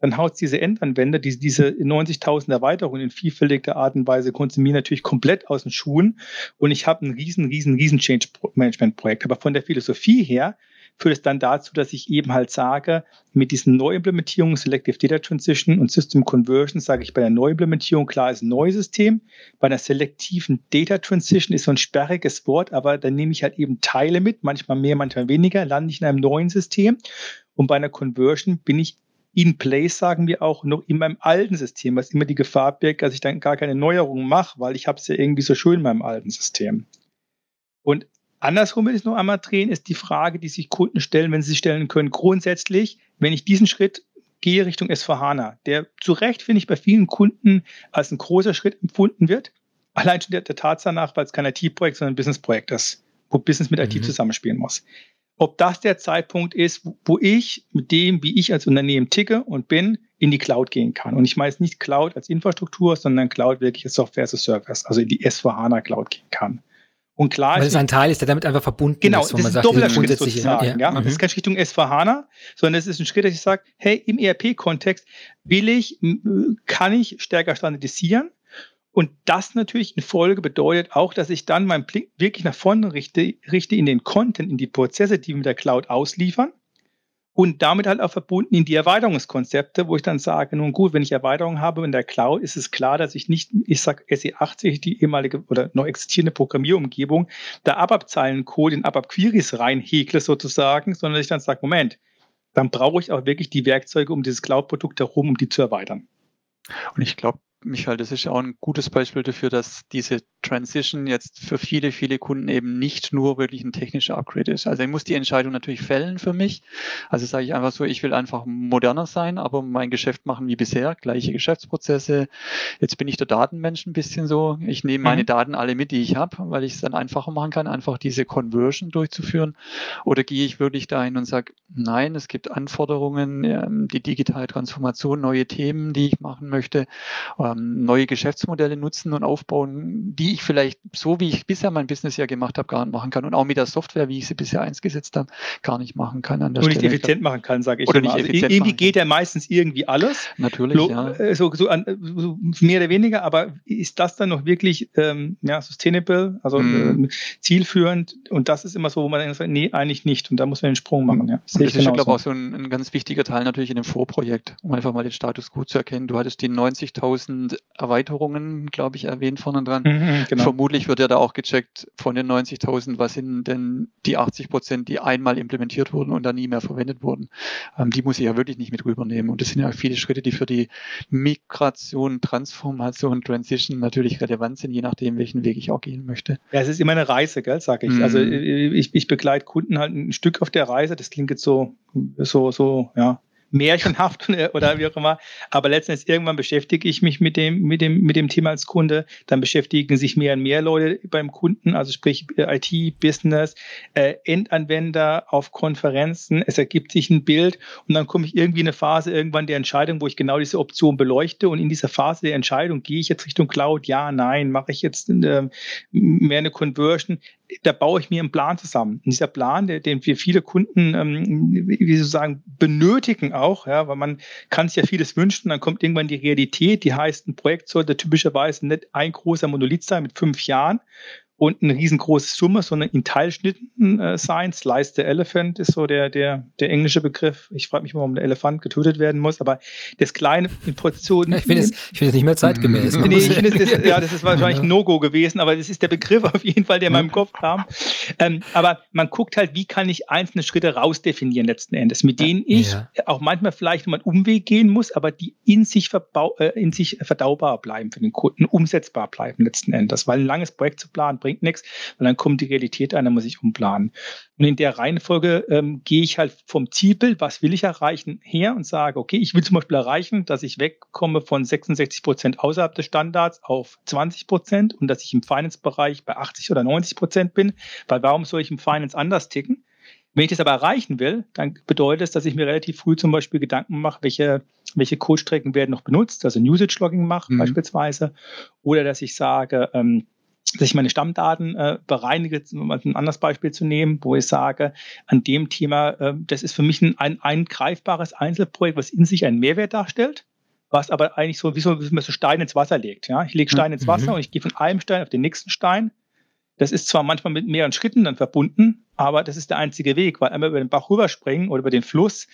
dann haut diese Endanwender, die diese 90.000 Erweiterungen in vielfältiger Art und Weise konsumieren, natürlich komplett aus den Schuhen. Und ich habe ein riesen, riesen, riesen Change Management Projekt. Aber von der Philosophie her führt es dann dazu, dass ich eben halt sage, mit diesen Neuimplementierungen, Selective Data Transition und System Conversion, sage ich bei der Neuimplementierung, klar ist ein neues System. Bei einer selektiven Data Transition ist so ein sperriges Wort, aber dann nehme ich halt eben Teile mit, manchmal mehr, manchmal weniger, lande ich in einem neuen System. Und bei einer Conversion bin ich in place, sagen wir auch, noch in meinem alten System, was immer die Gefahr birgt, dass ich dann gar keine Neuerungen mache, weil ich habe es ja irgendwie so schön in meinem alten System. Und Andersrum will ich es noch einmal drehen, ist die Frage, die sich Kunden stellen, wenn sie sich stellen können, grundsätzlich, wenn ich diesen Schritt gehe Richtung S4HANA, der zu Recht, finde ich, bei vielen Kunden als ein großer Schritt empfunden wird, allein schon der, der Tatsache nach, weil es kein IT-Projekt, sondern ein Business-Projekt ist, wo Business mit IT mhm. zusammenspielen muss. Ob das der Zeitpunkt ist, wo ich mit dem, wie ich als Unternehmen ticke und bin, in die Cloud gehen kann. Und ich meine jetzt nicht Cloud als Infrastruktur, sondern Cloud wirklich als Software as a Service, also in die S4HANA Cloud gehen kann. Und klar Weil es ein Teil ist, der damit einfach verbunden genau, ist. Genau, das ist ein doppelter Schritt sozusagen. Ja. ja. Mhm. Das ist kein Richtung S4HANA, sondern es ist ein Schritt, dass ich sage, hey, im ERP-Kontext will ich, kann ich stärker standardisieren. Und das natürlich in Folge bedeutet auch, dass ich dann meinen Blick wirklich nach vorne richte, richte in den Content, in die Prozesse, die wir mit der Cloud ausliefern und damit halt auch verbunden in die Erweiterungskonzepte, wo ich dann sage, nun gut, wenn ich Erweiterungen habe in der Cloud, ist es klar, dass ich nicht, ich sage SE80, die ehemalige oder noch existierende Programmierumgebung, da ABAP-Zeilencode in ABAP-Queries reinhekle sozusagen, sondern ich dann sage, Moment, dann brauche ich auch wirklich die Werkzeuge um dieses Cloud-Produkt herum, um die zu erweitern. Und ich glaube, Michael, das ist auch ein gutes Beispiel dafür, dass diese Transition jetzt für viele, viele Kunden eben nicht nur wirklich ein technischer Upgrade ist. Also ich muss die Entscheidung natürlich fällen für mich. Also sage ich einfach so, ich will einfach moderner sein, aber mein Geschäft machen wie bisher, gleiche Geschäftsprozesse. Jetzt bin ich der Datenmensch ein bisschen so. Ich nehme meine mhm. Daten alle mit, die ich habe, weil ich es dann einfacher machen kann, einfach diese Conversion durchzuführen. Oder gehe ich wirklich dahin und sage, nein, es gibt Anforderungen, ähm, die digitale Transformation, neue Themen, die ich machen möchte ähm, neue Geschäftsmodelle nutzen und aufbauen, die ich vielleicht so, wie ich bisher mein Business ja gemacht habe, gar nicht machen kann und auch mit der Software, wie ich sie bisher eingesetzt habe, gar nicht machen kann. An der und Stelle. nicht effizient machen kann, sage ich. Oder immer. nicht also effizient irgendwie geht ja meistens irgendwie alles. Natürlich, Lo ja. Äh, so, so, an, so, mehr oder weniger, aber ist das dann noch wirklich ähm, ja, sustainable, also mm. äh, zielführend? Und das ist immer so, wo man sagt, nee, eigentlich nicht. Und da muss man den Sprung machen. Ja. Das, das ist, glaube ich, auch so ein, ein ganz wichtiger Teil natürlich in dem Vorprojekt, um einfach mal den Status quo zu erkennen. Du hattest die 90.000 1000 Erweiterungen, glaube ich, erwähnt vorne dran. Mhm, genau. Vermutlich wird ja da auch gecheckt von den 90.000, was sind denn die 80 Prozent, die einmal implementiert wurden und dann nie mehr verwendet wurden. Ähm, die muss ich ja wirklich nicht mit rübernehmen. Und das sind ja viele Schritte, die für die Migration, Transformation, Transition natürlich relevant sind, je nachdem, welchen Weg ich auch gehen möchte. Ja, es ist immer eine Reise, gell, sage ich. Also, mhm. Also ich, ich begleite Kunden halt ein Stück auf der Reise. Das klingt jetzt so, so, so, ja, märchenhaft oder wie auch immer. Aber letztendlich irgendwann beschäftige ich mich mit dem, mit dem, mit dem Thema als Kunde. Dann beschäftigen sich mehr und mehr Leute beim Kunden, also sprich äh, IT, Business, äh, Endanwender auf Konferenzen. Es ergibt sich ein Bild und dann komme ich irgendwie in eine Phase irgendwann der Entscheidung, wo ich genau diese Option beleuchte. Und in dieser Phase der Entscheidung gehe ich jetzt Richtung Cloud, ja, nein, mache ich jetzt äh, mehr eine Conversion da baue ich mir einen Plan zusammen. Und dieser Plan, der, den wir viele Kunden, ähm, wie sozusagen, benötigen auch, ja, weil man kann sich ja vieles wünschen, dann kommt irgendwann die Realität, die heißt, ein Projekt sollte typischerweise nicht ein großer Monolith sein mit fünf Jahren, und eine riesengroße Summe, sondern in Teilschnitten äh, sein. Slice the Elephant ist so der, der, der englische Begriff. Ich frage mich mal, warum der Elefant getötet werden muss, aber das kleine in Portionen. Ja, ich finde es find nicht mehr zeitgemäß. nee, ich finde das, ja, das ist wahrscheinlich ein No-Go gewesen, aber das ist der Begriff auf jeden Fall, der in meinem Kopf kam. Ähm, aber man guckt halt, wie kann ich einzelne Schritte rausdefinieren letzten Endes, mit denen ich ja. auch manchmal vielleicht mal einen Umweg gehen muss, aber die in sich, verbau äh, in sich verdaubar bleiben für den Kunden, umsetzbar bleiben letzten Endes, weil ein langes Projekt zu planen bringt nichts, weil dann kommt die Realität ein, dann muss ich umplanen. Und in der Reihenfolge ähm, gehe ich halt vom Zielbild, was will ich erreichen, her und sage, okay, ich will zum Beispiel erreichen, dass ich wegkomme von 66 Prozent außerhalb des Standards auf 20 Prozent und dass ich im Finance-Bereich bei 80 oder 90 Prozent bin, weil warum soll ich im Finance anders ticken? Wenn ich das aber erreichen will, dann bedeutet es, dass ich mir relativ früh zum Beispiel Gedanken mache, welche, welche Codestrecken werden noch benutzt, also ein Usage-Logging mache mhm. beispielsweise, oder dass ich sage, ähm, dass ich meine Stammdaten äh, bereinige, um ein anderes Beispiel zu nehmen, wo ich sage, an dem Thema, äh, das ist für mich ein, ein, Einzelprojekt, was in sich einen Mehrwert darstellt, was aber eigentlich so wie so, wie man so Stein ins Wasser legt. Ja? Ich lege Stein ins Wasser mhm. und ich gehe von einem Stein auf den nächsten Stein. Das ist zwar manchmal mit mehreren Schritten dann verbunden, aber das ist der einzige Weg, weil einmal über den Bach rüberspringen oder über den Fluss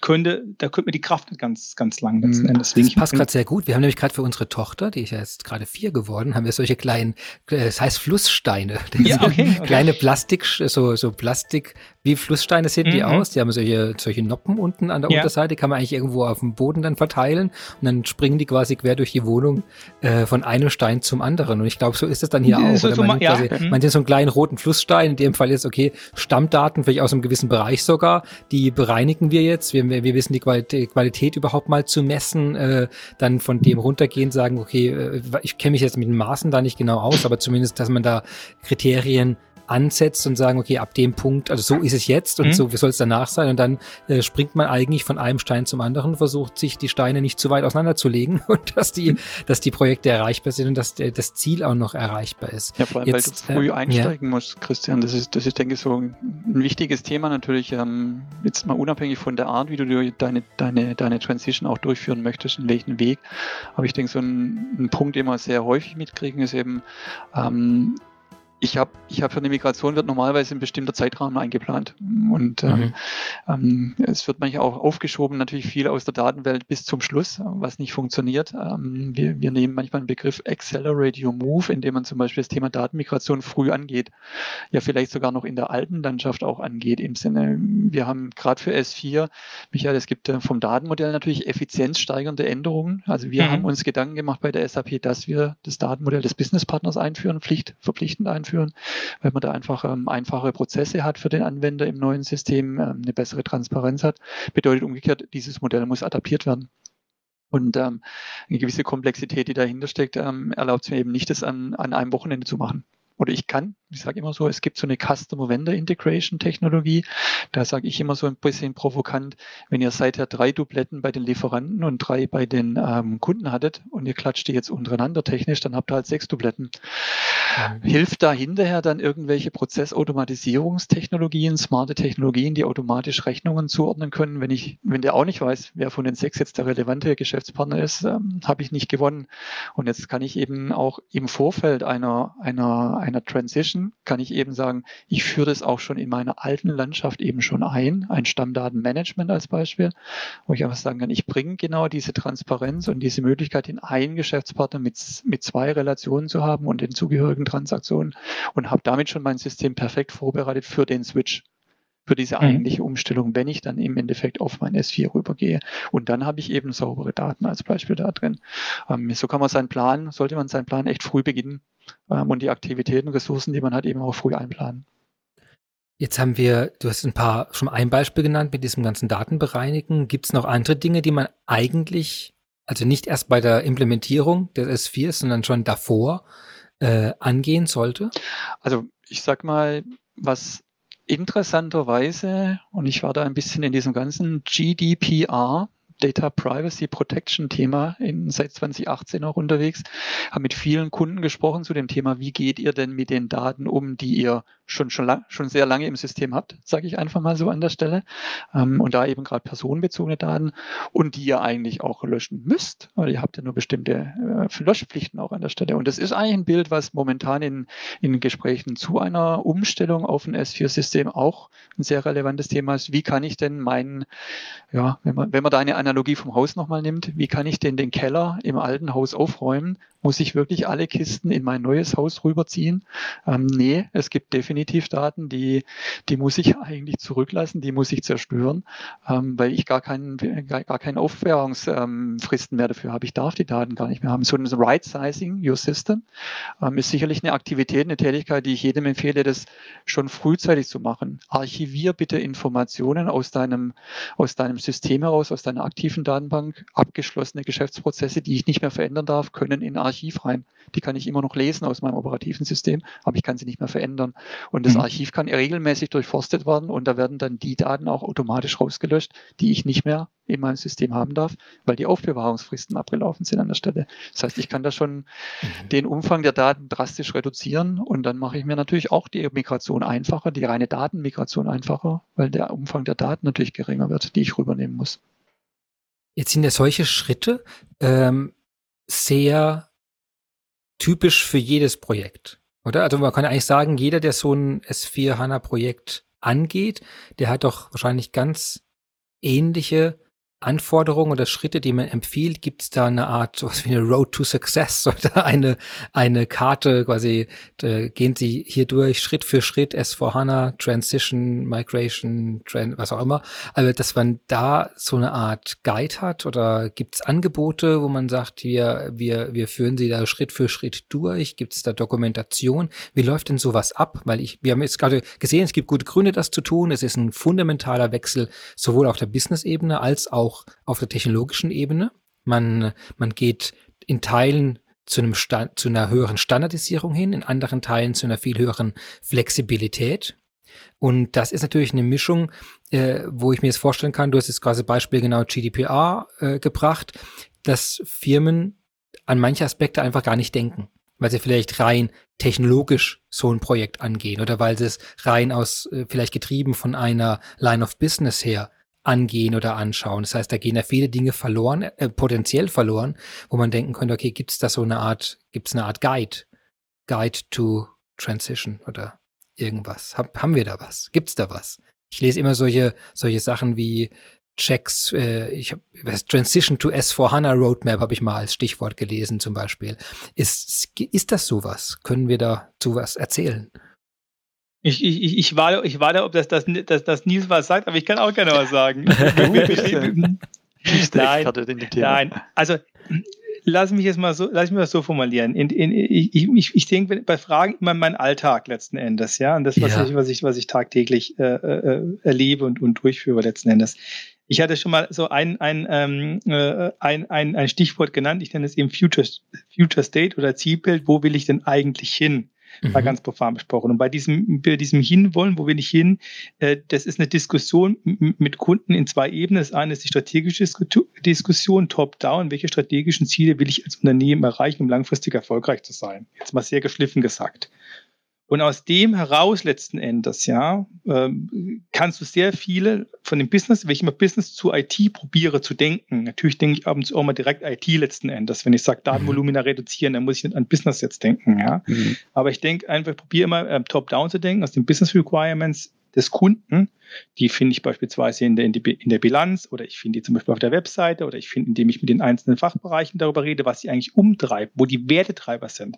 könnte, da könnte mir die Kraft nicht ganz, ganz lang letzten mhm. Endes. Deswegen das passt gerade sehr gut. Wir haben nämlich gerade für unsere Tochter, die ist ja jetzt gerade vier geworden, haben wir solche kleinen, äh, das heißt Flusssteine. Ja, okay, okay. Kleine Plastik, so, so Plastik, wie Flusssteine sehen die mhm. aus. Die haben solche, solche Noppen unten an der ja. Unterseite, kann man eigentlich irgendwo auf dem Boden dann verteilen und dann springen die quasi quer durch die Wohnung äh, von einem Stein zum anderen. Und ich glaube, so ist es dann hier auch. So, man, ja. quasi, mhm. man hat so einen kleinen roten Flussstein, in dem Fall jetzt, okay, Stammdaten, vielleicht aus einem gewissen Bereich sogar, die bereinigen wir jetzt. Wir, wir wissen die Qualität, überhaupt mal zu messen, äh, dann von dem runtergehen, sagen, okay, äh, ich kenne mich jetzt mit den Maßen da nicht genau aus, aber zumindest, dass man da Kriterien ansetzt und sagen, okay, ab dem Punkt, also so ist es jetzt und mhm. so soll es danach sein und dann äh, springt man eigentlich von einem Stein zum anderen, versucht sich die Steine nicht zu weit auseinanderzulegen und dass die, mhm. dass die Projekte erreichbar sind und dass der, das Ziel auch noch erreichbar ist. Ja, vor allem, jetzt, weil du früh äh, einsteigen ja. musst, Christian. Das ist, das ist, denke ich, so ein wichtiges Thema natürlich. Ähm, jetzt mal unabhängig von der Art, wie du deine, deine, deine Transition auch durchführen möchtest, in welchen Weg. Aber ich denke, so ein, ein Punkt, den wir sehr häufig mitkriegen, ist eben, ähm, ich habe ich hab für eine Migration wird normalerweise ein bestimmter Zeitrahmen eingeplant. Und ähm, mhm. ähm, es wird manchmal auch aufgeschoben, natürlich viel aus der Datenwelt bis zum Schluss, was nicht funktioniert. Ähm, wir, wir nehmen manchmal den Begriff Accelerate Your Move, indem man zum Beispiel das Thema Datenmigration früh angeht. Ja, vielleicht sogar noch in der alten Landschaft auch angeht. Im Sinne, wir haben gerade für S4, Michael, es gibt äh, vom Datenmodell natürlich effizienzsteigernde Änderungen. Also wir mhm. haben uns Gedanken gemacht bei der SAP, dass wir das Datenmodell des Businesspartners einführen, Pflicht, verpflichtend einführen einführen, weil man da einfach ähm, einfache Prozesse hat für den Anwender im neuen System, ähm, eine bessere Transparenz hat. Bedeutet umgekehrt, dieses Modell muss adaptiert werden. Und ähm, eine gewisse Komplexität, die dahinter steckt, ähm, erlaubt es mir eben nicht, das an, an einem Wochenende zu machen oder ich kann, ich sage immer so, es gibt so eine Customer Vendor Integration Technologie. Da sage ich immer so ein bisschen provokant, wenn ihr seither drei Dubletten bei den Lieferanten und drei bei den ähm, Kunden hattet und ihr klatscht die jetzt untereinander technisch, dann habt ihr halt sechs Dubletten. Mhm. Hilft da hinterher dann irgendwelche Prozessautomatisierungstechnologien, smarte Technologien, die automatisch Rechnungen zuordnen können? Wenn ich, wenn der auch nicht weiß, wer von den sechs jetzt der relevante Geschäftspartner ist, ähm, habe ich nicht gewonnen. Und jetzt kann ich eben auch im Vorfeld einer, einer einer Transition kann ich eben sagen, ich führe das auch schon in meiner alten Landschaft eben schon ein, ein Stammdatenmanagement als Beispiel, wo ich einfach sagen kann, ich bringe genau diese Transparenz und diese Möglichkeit in einen Geschäftspartner mit, mit zwei Relationen zu haben und den zugehörigen Transaktionen und habe damit schon mein System perfekt vorbereitet für den Switch für diese mhm. eigentliche Umstellung, wenn ich dann im Endeffekt auf mein S4 rübergehe. Und dann habe ich eben saubere Daten als Beispiel da drin. Ähm, so kann man seinen Plan, sollte man seinen Plan echt früh beginnen ähm, und die Aktivitäten, Ressourcen, die man hat, eben auch früh einplanen. Jetzt haben wir, du hast ein paar, schon ein Beispiel genannt mit diesem ganzen Datenbereinigen. Gibt es noch andere Dinge, die man eigentlich, also nicht erst bei der Implementierung des S4, sondern schon davor äh, angehen sollte? Also ich sag mal, was interessanterweise, und ich war da ein bisschen in diesem ganzen GDPR, Data Privacy Protection Thema in, seit 2018 auch unterwegs, habe mit vielen Kunden gesprochen zu dem Thema, wie geht ihr denn mit den Daten um, die ihr schon, schon, lang, schon sehr lange im System habt, sage ich einfach mal so an der Stelle. Ähm, und da eben gerade personenbezogene Daten und die ihr eigentlich auch löschen müsst, weil ihr habt ja nur bestimmte äh, Löschpflichten auch an der Stelle. Und das ist eigentlich ein Bild, was momentan in, in Gesprächen zu einer Umstellung auf ein S4-System auch ein sehr relevantes Thema ist. Wie kann ich denn meinen, ja, wenn man, wenn man da eine Analogie vom Haus nochmal nimmt, wie kann ich denn den Keller im alten Haus aufräumen muss ich wirklich alle Kisten in mein neues Haus rüberziehen? Ähm, nee, es gibt definitiv Daten, die, die muss ich eigentlich zurücklassen, die muss ich zerstören, ähm, weil ich gar keinen, gar, gar keine Aufbewahrungsfristen mehr dafür habe. Ich darf die Daten gar nicht mehr haben. So ein Right-Sizing Your System ähm, ist sicherlich eine Aktivität, eine Tätigkeit, die ich jedem empfehle, das schon frühzeitig zu machen. Archivier bitte Informationen aus deinem, aus deinem System heraus, aus deiner aktiven Datenbank. Abgeschlossene Geschäftsprozesse, die ich nicht mehr verändern darf, können in Archiv rein. Die kann ich immer noch lesen aus meinem operativen System, aber ich kann sie nicht mehr verändern. Und das mhm. Archiv kann regelmäßig durchforstet werden und da werden dann die Daten auch automatisch rausgelöscht, die ich nicht mehr in meinem System haben darf, weil die Aufbewahrungsfristen abgelaufen sind an der Stelle. Das heißt, ich kann da schon mhm. den Umfang der Daten drastisch reduzieren und dann mache ich mir natürlich auch die Migration einfacher, die reine Datenmigration einfacher, weil der Umfang der Daten natürlich geringer wird, die ich rübernehmen muss. Jetzt sind ja solche Schritte ähm, sehr typisch für jedes Projekt, oder? Also man kann eigentlich sagen, jeder, der so ein S4 HANA Projekt angeht, der hat doch wahrscheinlich ganz ähnliche Anforderungen oder Schritte, die man empfiehlt? Gibt es da eine Art, sowas wie eine Road to Success oder eine, eine Karte, quasi, gehen Sie hier durch Schritt für Schritt, S4HANA, Transition, Migration, Trend, was auch immer. Also, dass man da so eine Art Guide hat oder gibt es Angebote, wo man sagt, wir, wir, wir führen Sie da Schritt für Schritt durch? Gibt es da Dokumentation? Wie läuft denn sowas ab? Weil ich, wir haben jetzt gerade gesehen, es gibt gute Gründe, das zu tun. Es ist ein fundamentaler Wechsel, sowohl auf der Business-Ebene als auch auch auf der technologischen Ebene. Man, man geht in Teilen zu, einem zu einer höheren Standardisierung hin, in anderen Teilen zu einer viel höheren Flexibilität. Und das ist natürlich eine Mischung, äh, wo ich mir jetzt vorstellen kann, du hast jetzt quasi Beispiel genau GDPR äh, gebracht, dass Firmen an manche Aspekte einfach gar nicht denken, weil sie vielleicht rein technologisch so ein Projekt angehen oder weil sie es rein aus, äh, vielleicht getrieben von einer Line of Business her angehen oder anschauen. Das heißt, da gehen ja viele Dinge verloren, äh, potenziell verloren, wo man denken könnte, okay, gibt es da so eine Art, gibt es eine Art Guide, Guide to Transition oder irgendwas? Hab, haben wir da was? Gibt's da was? Ich lese immer solche, solche Sachen wie Checks, äh, ich habe Transition to S4HANA Roadmap habe ich mal als Stichwort gelesen zum Beispiel. Ist, ist das sowas? Können wir da sowas erzählen? Ich, ich, ich, warte, ich warte, ob das, das, das, das Nils was sagt, aber ich kann auch gerne was sagen. nein, nein, also lass mich jetzt mal so, lass mich das so formulieren. In, in, ich, ich, ich denke bei Fragen immer meinen Alltag letzten Endes, ja, und das, was, ja. ich, was, ich, was ich tagtäglich äh, äh, erlebe und, und durchführe letzten Endes. Ich hatte schon mal so ein, ein, ähm, äh, ein, ein, ein Stichwort genannt, ich nenne es eben Future, Future State oder Zielbild, wo will ich denn eigentlich hin? War mhm. ganz profan besprochen. Und bei diesem, bei diesem Hinwollen, wo will ich hin, äh, das ist eine Diskussion mit Kunden in zwei Ebenen. Das eine ist die strategische Diskussion, top-down. Welche strategischen Ziele will ich als Unternehmen erreichen, um langfristig erfolgreich zu sein? Jetzt mal sehr geschliffen gesagt. Und aus dem heraus letzten Endes, ja, ähm, kannst du sehr viele von dem Business, wenn ich immer Business zu IT probiere zu denken, natürlich denke ich abends auch mal direkt IT letzten Endes. Wenn ich sage, Datenvolumina mhm. reduzieren, dann muss ich nicht an Business jetzt denken, ja. Mhm. Aber ich denke einfach, probiere immer ähm, top-down zu denken, aus den Business Requirements des Kunden. Die finde ich beispielsweise in der, in der Bilanz oder ich finde die zum Beispiel auf der Webseite oder ich finde, indem ich mit den einzelnen Fachbereichen darüber rede, was sie eigentlich umtreibt, wo die Wertetreiber sind.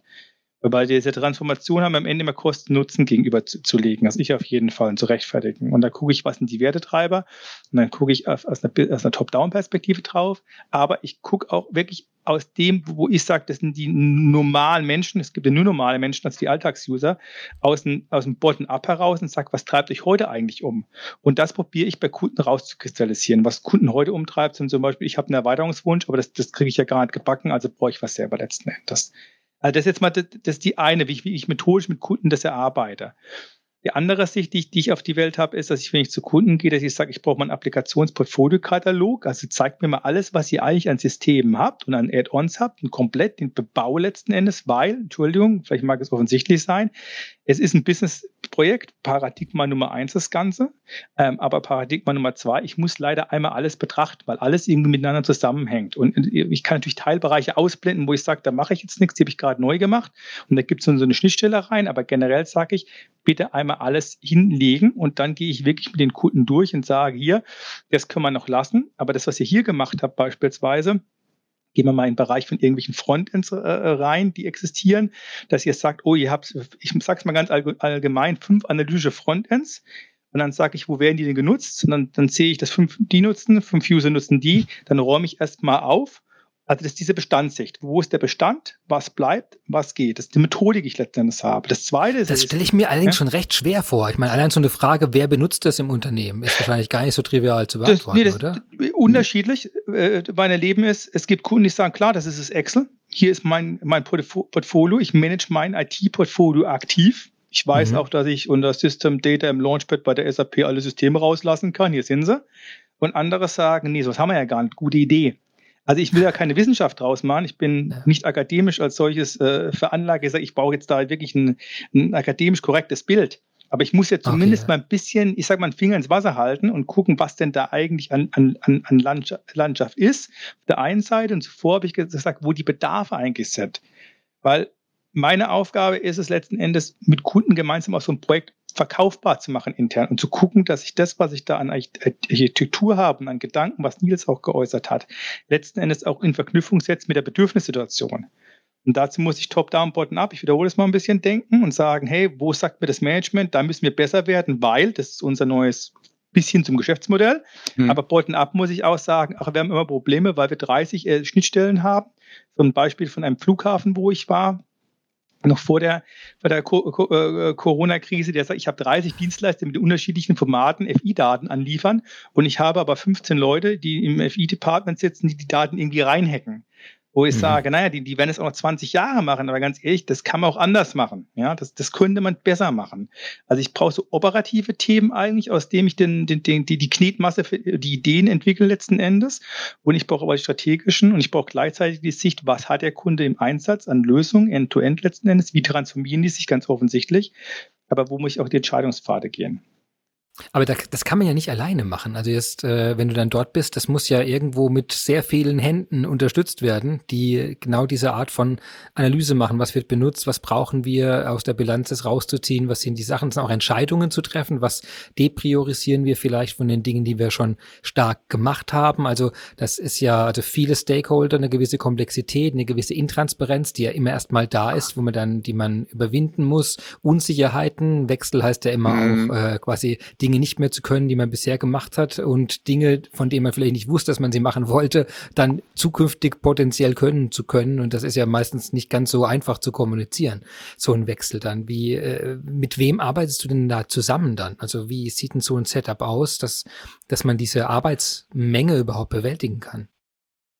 Wobei diese Transformation haben am Ende immer Kosten-Nutzen gegenüber zu, zu legen. Also ich auf jeden Fall und zu rechtfertigen. Und da gucke ich, was sind die Wertetreiber. Und dann gucke ich aus, aus einer, aus einer Top-Down-Perspektive drauf. Aber ich gucke auch wirklich aus dem, wo ich sage, das sind die normalen Menschen, es gibt ja nur normale Menschen als die Alltagsuser, aus dem, aus dem Bottom-up heraus und sage, was treibt euch heute eigentlich um? Und das probiere ich bei Kunden rauszukristallisieren. Was Kunden heute umtreibt, sind zum Beispiel, ich habe einen Erweiterungswunsch, aber das, das kriege ich ja gar nicht gebacken, also brauche ich was selber letzten Endes. Also das ist jetzt mal das, das ist die eine, wie ich, wie ich methodisch mit Kunden das erarbeite. Die andere Sicht, die ich, die ich auf die Welt habe, ist, dass ich, wenn ich zu Kunden gehe, dass ich sage, ich brauche mal einen Applikationsportfolio-Katalog. Also zeigt mir mal alles, was ihr eigentlich an Systemen habt und an Add-ons habt und komplett den Bebau letzten Endes, weil, Entschuldigung, vielleicht mag es offensichtlich sein, es ist ein Business-Projekt, Paradigma Nummer eins das Ganze, ähm, aber Paradigma Nummer zwei, ich muss leider einmal alles betrachten, weil alles irgendwie miteinander zusammenhängt. Und ich kann natürlich Teilbereiche ausblenden, wo ich sage, da mache ich jetzt nichts, die habe ich gerade neu gemacht und da gibt es so eine Schnittstelle rein, aber generell sage ich, bitte einmal alles hinlegen und dann gehe ich wirklich mit den Kunden durch und sage, hier, das können wir noch lassen, aber das, was ihr hier gemacht habt beispielsweise, gehen wir mal in den Bereich von irgendwelchen Frontends äh, rein, die existieren, dass ihr sagt, oh, ihr habt, ich sage es mal ganz allgemein, fünf analytische Frontends. Und dann sage ich, wo werden die denn genutzt? Und dann, dann sehe ich, dass fünf die nutzen, fünf User nutzen die. Dann räume ich erstmal auf also das ist diese Bestandssicht. Wo ist der Bestand? Was bleibt? Was geht? Das ist die Methodik, die ich letztendlich habe. Das zweite ist. Das stelle ich mir allerdings ja? schon recht schwer vor. Ich meine, allein so eine Frage, wer benutzt das im Unternehmen, ist wahrscheinlich gar nicht so trivial zu beantworten, das, nee, das, oder? Unterschiedlich. Äh, mein Erleben ist, es gibt Kunden, die sagen, klar, das ist das Excel. Hier ist mein, mein Portfolio. Ich manage mein IT-Portfolio aktiv. Ich weiß mhm. auch, dass ich unter System Data im Launchpad bei der SAP alle Systeme rauslassen kann. Hier sind sie. Und andere sagen, nee, sowas haben wir ja gar nicht. Gute Idee. Also ich will ja keine Wissenschaft draus machen. Ich bin nicht akademisch als solches äh, veranlagt. Ich, sage, ich brauche jetzt da wirklich ein, ein, akademisch korrektes Bild. Aber ich muss ja zumindest okay, mal ein bisschen, ich sage mal, einen Finger ins Wasser halten und gucken, was denn da eigentlich an, an, an Landschaft ist. Auf der einen Seite und zuvor habe ich gesagt, wo die Bedarfe eigentlich sind. Weil meine Aufgabe ist es letzten Endes, mit Kunden gemeinsam aus so einem Projekt verkaufbar zu machen intern und zu gucken, dass ich das, was ich da an Architektur habe und an Gedanken, was Nils auch geäußert hat, letzten Endes auch in Verknüpfung setzt mit der Bedürfnissituation. Und dazu muss ich top-down, bottom-up, ich wiederhole es mal ein bisschen, denken und sagen, hey, wo sagt mir das Management, da müssen wir besser werden, weil das ist unser neues bisschen zum Geschäftsmodell. Mhm. Aber bottom-up muss ich auch sagen, ach, wir haben immer Probleme, weil wir 30 äh, Schnittstellen haben. So ein Beispiel von einem Flughafen, wo ich war, noch vor der, vor der äh, Corona-Krise, der sagt, ich habe 30 Dienstleister mit unterschiedlichen Formaten FI-Daten anliefern. Und ich habe aber 15 Leute, die im FI-Department sitzen, die die Daten irgendwie reinhacken wo ich mhm. sage, naja, die, die werden es auch noch 20 Jahre machen, aber ganz ehrlich, das kann man auch anders machen. Ja, das, das könnte man besser machen. Also ich brauche so operative Themen eigentlich, aus dem ich den, den, den, die, die Knetmasse für die Ideen entwickle letzten Endes. Und ich brauche aber die strategischen und ich brauche gleichzeitig die Sicht, was hat der Kunde im Einsatz an Lösungen, End-to-End -End letzten Endes, wie transformieren die sich ganz offensichtlich, aber wo muss ich auch die Entscheidungspfade gehen. Aber da, das kann man ja nicht alleine machen. Also jetzt, äh, wenn du dann dort bist, das muss ja irgendwo mit sehr vielen Händen unterstützt werden, die genau diese Art von Analyse machen. Was wird benutzt? Was brauchen wir aus der Bilanz das rauszuziehen? Was sind die Sachen? Das sind auch Entscheidungen zu treffen. Was depriorisieren wir vielleicht von den Dingen, die wir schon stark gemacht haben? Also das ist ja, also viele Stakeholder, eine gewisse Komplexität, eine gewisse Intransparenz, die ja immer erstmal da ist, wo man dann, die man überwinden muss. Unsicherheiten, Wechsel heißt ja immer mhm. auch äh, quasi die Dinge nicht mehr zu können, die man bisher gemacht hat und Dinge, von denen man vielleicht nicht wusste, dass man sie machen wollte, dann zukünftig potenziell können zu können. Und das ist ja meistens nicht ganz so einfach zu kommunizieren, so ein Wechsel dann. Wie, äh, mit wem arbeitest du denn da zusammen dann? Also wie sieht denn so ein Setup aus, dass, dass man diese Arbeitsmenge überhaupt bewältigen kann?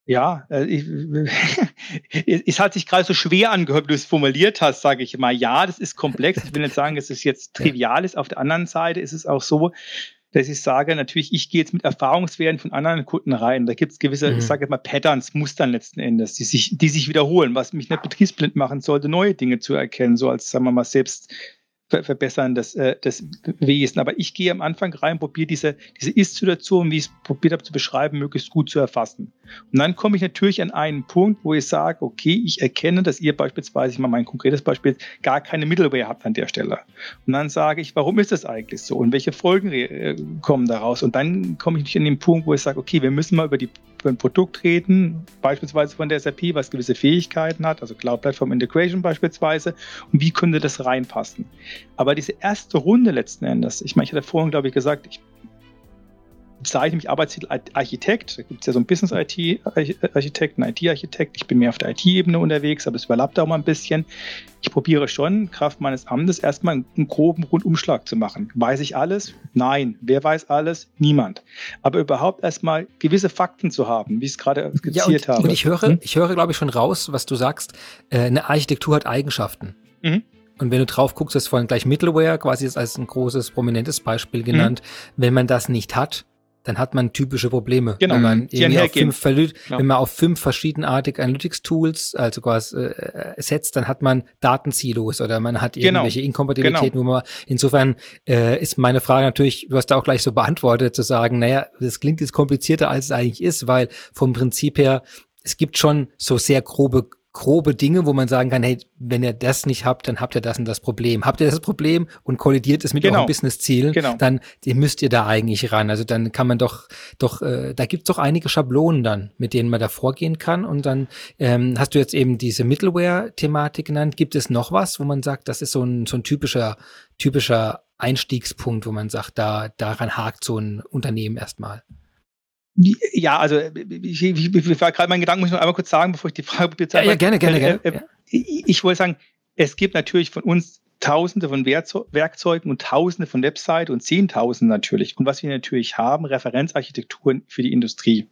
Ja, äh, ich, es hat sich gerade so schwer angehört, wie du es formuliert hast, sage ich mal. Ja, das ist komplex. Ich will nicht sagen, dass es jetzt trivial ist. Auf der anderen Seite ist es auch so, dass ich sage, natürlich, ich gehe jetzt mit Erfahrungswerten von anderen Kunden rein. Da gibt es gewisse, mhm. ich sage mal, Patterns, Mustern letzten Endes, die sich, die sich wiederholen, was mich nicht betriebsblind machen sollte, neue Dinge zu erkennen, so als, sagen wir mal, selbst verbessern das, äh, das Wesen. Aber ich gehe am Anfang rein, probiere diese, diese Ist-Situation, wie ich es probiert habe zu beschreiben, möglichst gut zu erfassen. Und dann komme ich natürlich an einen Punkt, wo ich sage, okay, ich erkenne, dass ihr beispielsweise, ich mache mal ein konkretes Beispiel, gar keine Middleware habt an der Stelle. Und dann sage ich, warum ist das eigentlich so? Und welche Folgen äh, kommen daraus? Und dann komme ich natürlich an den Punkt, wo ich sage, okay, wir müssen mal über die über ein Produkt reden, beispielsweise von der SAP, was gewisse Fähigkeiten hat, also Cloud Platform Integration beispielsweise, und wie könnte das reinpassen. Aber diese erste Runde letzten Endes, ich meine, ich hatte vorhin, glaube ich, gesagt, ich bezeichne mich Arbeitstitel Architekt. Da gibt es ja so einen Business-IT-Architekt, einen IT-Architekt. Ich bin mehr auf der IT-Ebene unterwegs, aber es überlappt auch mal ein bisschen. Ich probiere schon, Kraft meines Amtes, erstmal einen groben Rundumschlag zu machen. Weiß ich alles? Nein. Wer weiß alles? Niemand. Aber überhaupt erstmal gewisse Fakten zu haben, wie ich es gerade skizziert ja, und, habe. Und ich höre, hm? ich höre, glaube ich, schon raus, was du sagst. Äh, eine Architektur hat Eigenschaften. Mhm. Und wenn du drauf guckst, ist vorhin gleich Middleware quasi als ein großes, prominentes Beispiel genannt. Mhm. Wenn man das nicht hat, dann hat man typische Probleme. Genau, wenn man, irgendwie auf fünf, genau. wenn man auf fünf verschiedenartige Analytics-Tools, also quasi äh, setzt, dann hat man Datensilos oder man hat genau. irgendwelche genau. Inkompatibilitäten, genau. wo man insofern äh, ist meine Frage natürlich, du hast da auch gleich so beantwortet, zu sagen, naja, das klingt jetzt komplizierter, als es eigentlich ist, weil vom Prinzip her, es gibt schon so sehr grobe grobe Dinge, wo man sagen kann, hey, wenn ihr das nicht habt, dann habt ihr das und das Problem. Habt ihr das Problem und kollidiert es mit genau. euren Business-Zielen, genau. dann müsst ihr da eigentlich ran. Also dann kann man doch, doch, äh, da gibt's doch einige Schablonen dann, mit denen man da vorgehen kann. Und dann ähm, hast du jetzt eben diese Middleware-Thematik genannt. Gibt es noch was, wo man sagt, das ist so ein, so ein typischer, typischer Einstiegspunkt, wo man sagt, da, daran hakt so ein Unternehmen erstmal? Ja, also ich, ich, ich war gerade mein Gedanken, muss ich noch einmal kurz sagen, bevor ich die Frage bezahre. Ja, ja, gerne, gerne, gerne. Äh, äh, ich, ich wollte sagen, es gibt natürlich von uns Tausende von Werkzeugen und Tausende von Websites und Zehntausende natürlich. Und was wir natürlich haben, Referenzarchitekturen für die Industrie.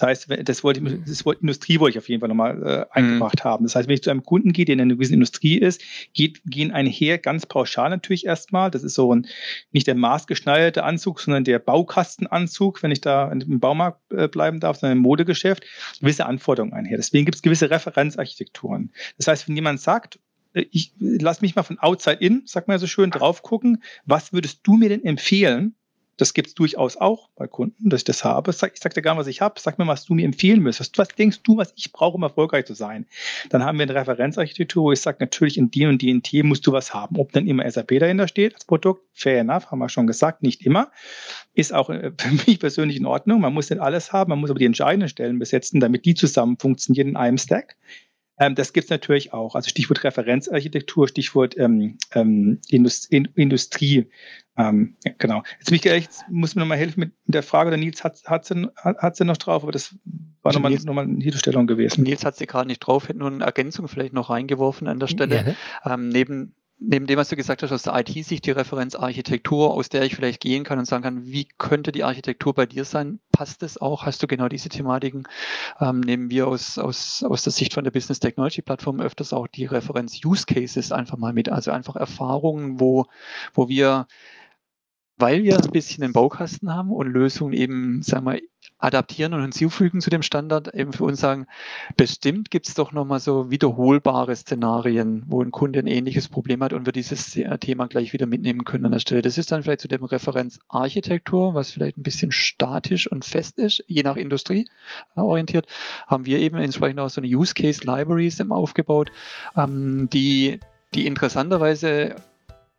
Das heißt, das wollte ich, das Wort Industrie wollte ich auf jeden Fall nochmal äh, mhm. eingebracht mhm. haben. Das heißt, wenn ich zu einem Kunden gehe, der in einer gewissen Industrie ist, geht, gehen einher ganz pauschal natürlich erstmal. Das ist so ein, nicht der maßgeschneiderte Anzug, sondern der Baukastenanzug, wenn ich da im Baumarkt äh, bleiben darf, sondern im Modegeschäft, gewisse Anforderungen einher. Deswegen gibt es gewisse Referenzarchitekturen. Das heißt, wenn jemand sagt, äh, ich lass mich mal von outside in, sag mal so schön, drauf gucken, was würdest du mir denn empfehlen, das gibt es durchaus auch bei Kunden, dass ich das habe. Ich sage dir gar was ich habe. Sag mir, was du mir empfehlen müsstest. Was denkst du, was ich brauche, um erfolgreich zu sein? Dann haben wir eine Referenzarchitektur, wo ich sage, natürlich in den und den Themen musst du was haben. Ob dann immer SAP dahinter steht als Produkt, fair enough, haben wir schon gesagt, nicht immer. Ist auch äh, für mich persönlich in Ordnung. Man muss nicht alles haben, man muss aber die entscheidenden Stellen besetzen, damit die zusammen funktionieren in einem Stack. Ähm, das gibt es natürlich auch. Also Stichwort Referenzarchitektur, Stichwort ähm, ähm, Indust Industrie. Ähm, ja, genau. Jetzt, mich, jetzt muss mir nochmal helfen mit der Frage, der Nils hat, hat, sie, hat sie noch drauf, aber das war nochmal noch mal eine Hilfestellung gewesen. Nils hat sie gerade nicht drauf, hätte nur eine Ergänzung vielleicht noch reingeworfen an der Stelle. Ja, ähm, neben neben dem, was du gesagt hast, aus der IT-Sicht die Referenzarchitektur, aus der ich vielleicht gehen kann und sagen kann, wie könnte die Architektur bei dir sein? Passt es auch? Hast du genau diese Thematiken? Ähm, nehmen wir aus, aus, aus der Sicht von der Business Technology Plattform öfters auch die Referenz-Use-Cases einfach mal mit, also einfach Erfahrungen, wo, wo wir weil wir ein bisschen einen Baukasten haben und Lösungen eben, sagen wir, adaptieren und hinzufügen zu dem Standard, eben für uns sagen, bestimmt gibt es doch nochmal so wiederholbare Szenarien, wo ein Kunde ein ähnliches Problem hat und wir dieses Thema gleich wieder mitnehmen können an der Stelle. Das ist dann vielleicht zu dem Referenz Architektur, was vielleicht ein bisschen statisch und fest ist, je nach Industrie äh, orientiert, haben wir eben entsprechend auch so eine Use Case Libraries aufgebaut, ähm, die die interessanterweise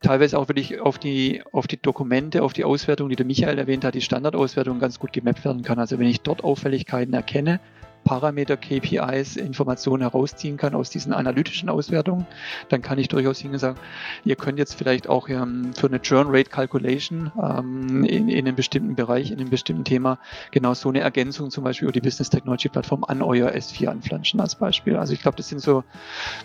teilweise auch wirklich auf die, auf die Dokumente, auf die Auswertung, die der Michael erwähnt hat, die Standardauswertung ganz gut gemappt werden kann. Also wenn ich dort Auffälligkeiten erkenne, Parameter, KPIs, Informationen herausziehen kann aus diesen analytischen Auswertungen, dann kann ich durchaus hingehen und sagen, ihr könnt jetzt vielleicht auch ähm, für eine Churn Rate Calculation ähm, in, in einem bestimmten Bereich, in einem bestimmten Thema genau so eine Ergänzung zum Beispiel über die Business Technology Plattform an euer S4 anflanschen als Beispiel. Also ich glaube, das sind so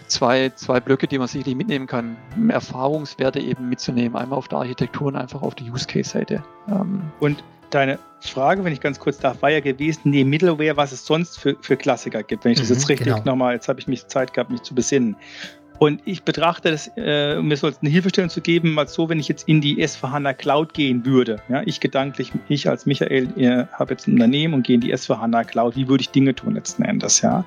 zwei, zwei Blöcke, die man sicherlich mitnehmen kann, Erfahrungswerte eben mitzunehmen, einmal auf der Architektur und einfach auf der Use Case Seite. Ähm, und deine Frage, wenn ich ganz kurz darf, war ja gewesen, nee, Middleware, was es sonst für, für Klassiker gibt. Wenn ich das mhm, jetzt richtig genau. nochmal, jetzt habe ich mich Zeit gehabt, mich zu besinnen. Und ich betrachte das, äh, um mir so eine Hilfestellung zu geben, mal so, wenn ich jetzt in die S4HANA Cloud gehen würde. Ja, ich gedanklich, ich als Michael äh, habe jetzt ein Unternehmen und gehe in die S4HANA Cloud. Wie würde ich Dinge tun letzten Endes? Ja,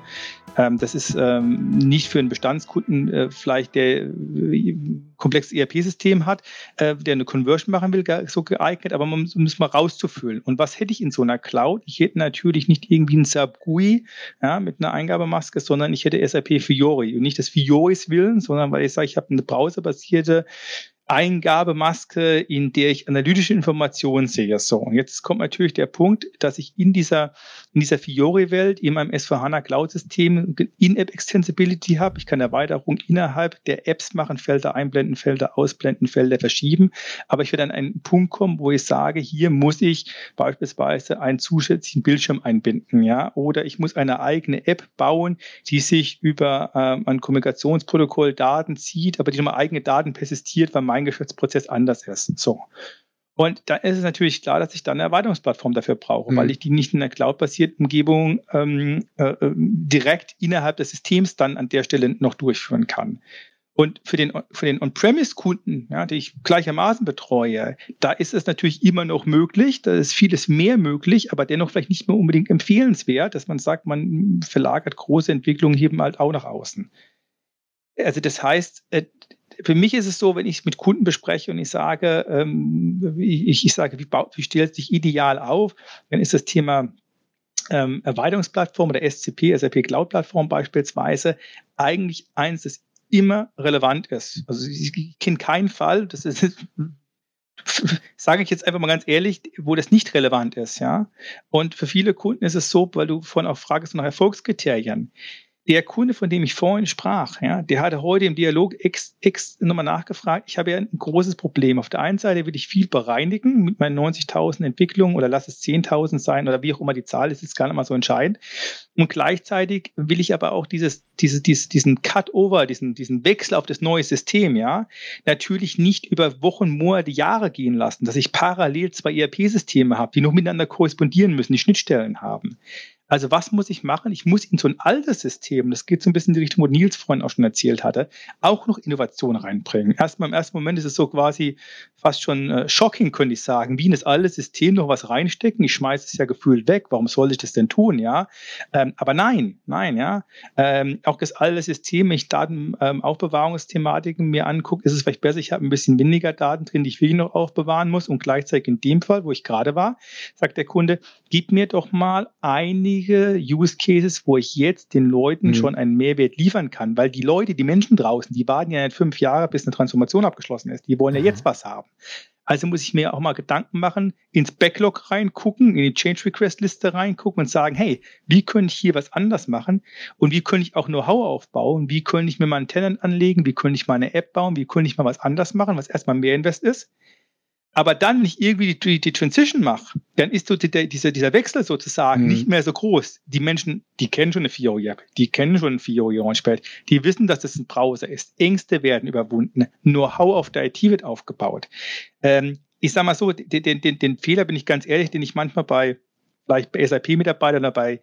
das ist ähm, nicht für einen Bestandskunden äh, vielleicht, der äh, komplexes ERP-System hat, äh, der eine Conversion machen will, so geeignet, aber man muss mal rauszufüllen. Und was hätte ich in so einer Cloud? Ich hätte natürlich nicht irgendwie ein SAP GUI ja, mit einer Eingabemaske, sondern ich hätte SAP Fiori. Und nicht des Fioris Willen, sondern weil ich sage, ich habe eine browserbasierte Eingabemaske, in der ich analytische Informationen sehe. So, und jetzt kommt natürlich der Punkt, dass ich in dieser, in dieser Fiori-Welt, in meinem S4HANA Cloud-System In-App-Extensibility habe. Ich kann Erweiterung innerhalb der Apps machen, Felder einblenden, Felder ausblenden, Felder verschieben. Aber ich werde an einen Punkt kommen, wo ich sage, hier muss ich beispielsweise einen zusätzlichen Bildschirm einbinden, ja, oder ich muss eine eigene App bauen, die sich über ähm, ein Kommunikationsprotokoll Daten zieht, aber die nochmal eigene Daten persistiert, weil mein mein Geschäftsprozess anders ist. So. Und da ist es natürlich klar, dass ich dann eine Erweiterungsplattform dafür brauche, mhm. weil ich die nicht in einer cloud-basierten Umgebung ähm, äh, direkt innerhalb des Systems dann an der Stelle noch durchführen kann. Und für den, für den On-Premise-Kunden, ja, die ich gleichermaßen betreue, da ist es natürlich immer noch möglich, da ist vieles mehr möglich, aber dennoch vielleicht nicht mehr unbedingt empfehlenswert, dass man sagt, man verlagert große Entwicklungen eben halt auch nach außen. Also das heißt, äh, für mich ist es so, wenn ich es mit Kunden bespreche und ich sage, ähm, ich, ich, sage, wie, baut, wie stellt sich ideal auf, dann ist das Thema ähm, Erweiterungsplattform oder SCP, SAP Cloud Plattform beispielsweise, eigentlich eins, das immer relevant ist. Also ich, kenne keinen Fall, das ist, sage ich jetzt einfach mal ganz ehrlich, wo das nicht relevant ist, ja. Und für viele Kunden ist es so, weil du vorhin auch fragst nach Erfolgskriterien der Kunde, von dem ich vorhin sprach, ja, der hatte heute im Dialog ex, ex nochmal nachgefragt. Ich habe ja ein großes Problem. Auf der einen Seite will ich viel bereinigen mit meinen 90.000 Entwicklungen oder lass es 10.000 sein oder wie auch immer die Zahl ist, ist gar nicht mal so entscheidend. Und gleichzeitig will ich aber auch dieses, dieses, dieses, diesen Cut-Over, diesen, diesen Wechsel auf das neue System, ja, natürlich nicht über Wochen, Monate, Jahre gehen lassen, dass ich parallel zwei ERP-Systeme habe, die noch miteinander korrespondieren müssen, die Schnittstellen haben. Also was muss ich machen? Ich muss in so ein altes System, das geht so ein bisschen in die Richtung, wo Nils vorhin auch schon erzählt hatte, auch noch Innovation reinbringen. Erstmal im ersten Moment ist es so quasi fast schon äh, shocking, könnte ich sagen, wie in das alte System noch was reinstecken. Ich schmeiße es ja gefühlt weg. Warum soll ich das denn tun? Ja, ähm, aber nein, nein, ja. Ähm, auch das alte System, wenn ich Datenaufbewahrungsthematiken ähm, mir angucke, ist es vielleicht besser, ich habe ein bisschen weniger Daten drin, die ich wirklich noch aufbewahren muss. Und gleichzeitig in dem Fall, wo ich gerade war, sagt der Kunde, gib mir doch mal einige einige Use Cases, wo ich jetzt den Leuten mhm. schon einen Mehrwert liefern kann, weil die Leute, die Menschen draußen, die warten ja nicht fünf Jahre, bis eine Transformation abgeschlossen ist. Die wollen ja jetzt was haben. Also muss ich mir auch mal Gedanken machen, ins Backlog reingucken, in die Change Request Liste reingucken und sagen, hey, wie könnte ich hier was anders machen? Und wie könnte ich auch Know-how aufbauen? Wie könnte ich mir mal einen Tenant anlegen? Wie könnte ich mal eine App bauen? Wie könnte ich mal was anders machen, was erstmal mehr Invest ist? Aber dann nicht irgendwie die, die Transition mache, dann ist so die, dieser, dieser Wechsel sozusagen mhm. nicht mehr so groß. Die Menschen, die kennen schon eine Fiori-App, die kennen schon ein Fiori-Launchpad, die wissen, dass das ein Browser ist. Ängste werden überwunden, Know-how auf der IT wird aufgebaut. Ähm, ich sag mal so, den, den, den, den Fehler bin ich ganz ehrlich, den ich manchmal bei vielleicht bei SAP-Mitarbeitern oder bei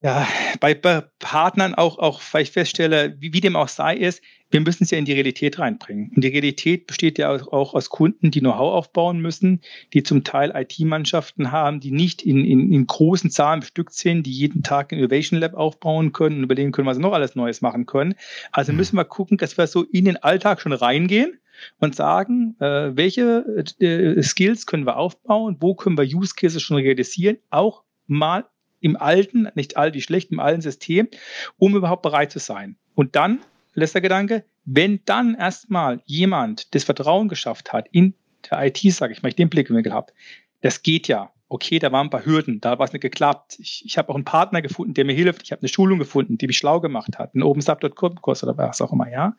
ja, bei, bei Partnern auch, auch, weil ich feststelle, wie, wie dem auch sei, ist, wir müssen es ja in die Realität reinbringen. Und die Realität besteht ja auch aus Kunden, die Know-how aufbauen müssen, die zum Teil IT-Mannschaften haben, die nicht in, in, in großen Zahlen bestückt sind, die jeden Tag ein Innovation Lab aufbauen können und überlegen können, was sie noch alles Neues machen können. Also mhm. müssen wir gucken, dass wir so in den Alltag schon reingehen und sagen, äh, welche äh, Skills können wir aufbauen, wo können wir Use Cases schon realisieren, auch mal im alten, nicht alt wie schlecht, im alten System, um überhaupt bereit zu sein. Und dann, letzter Gedanke, wenn dann erstmal jemand das Vertrauen geschafft hat in der IT, sage ich mal, ich den Blickwinkel habe, das geht ja. Okay, da waren ein paar Hürden, da war es nicht geklappt. Ich, ich habe auch einen Partner gefunden, der mir hilft. Ich habe eine Schulung gefunden, die mich schlau gemacht hat, einen OpenSub.com-Kurs oder was auch immer, ja.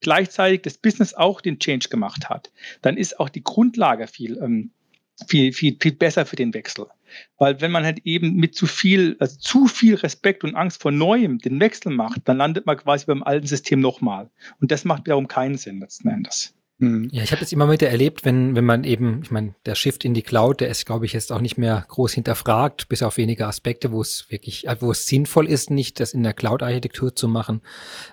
Gleichzeitig das Business auch den Change gemacht hat. Dann ist auch die Grundlage viel ähm, viel, viel, viel besser für den Wechsel. Weil wenn man halt eben mit zu viel, also zu viel Respekt und Angst vor Neuem den Wechsel macht, dann landet man quasi beim alten System nochmal. Und das macht wiederum keinen Sinn letzten Endes. Mhm. Ja, ich habe das immer wieder erlebt, wenn, wenn man eben, ich meine, der Shift in die Cloud, der ist, glaube ich, jetzt auch nicht mehr groß hinterfragt, bis auf wenige Aspekte, wo es wirklich, äh, wo es sinnvoll ist, nicht das in der Cloud-Architektur zu machen.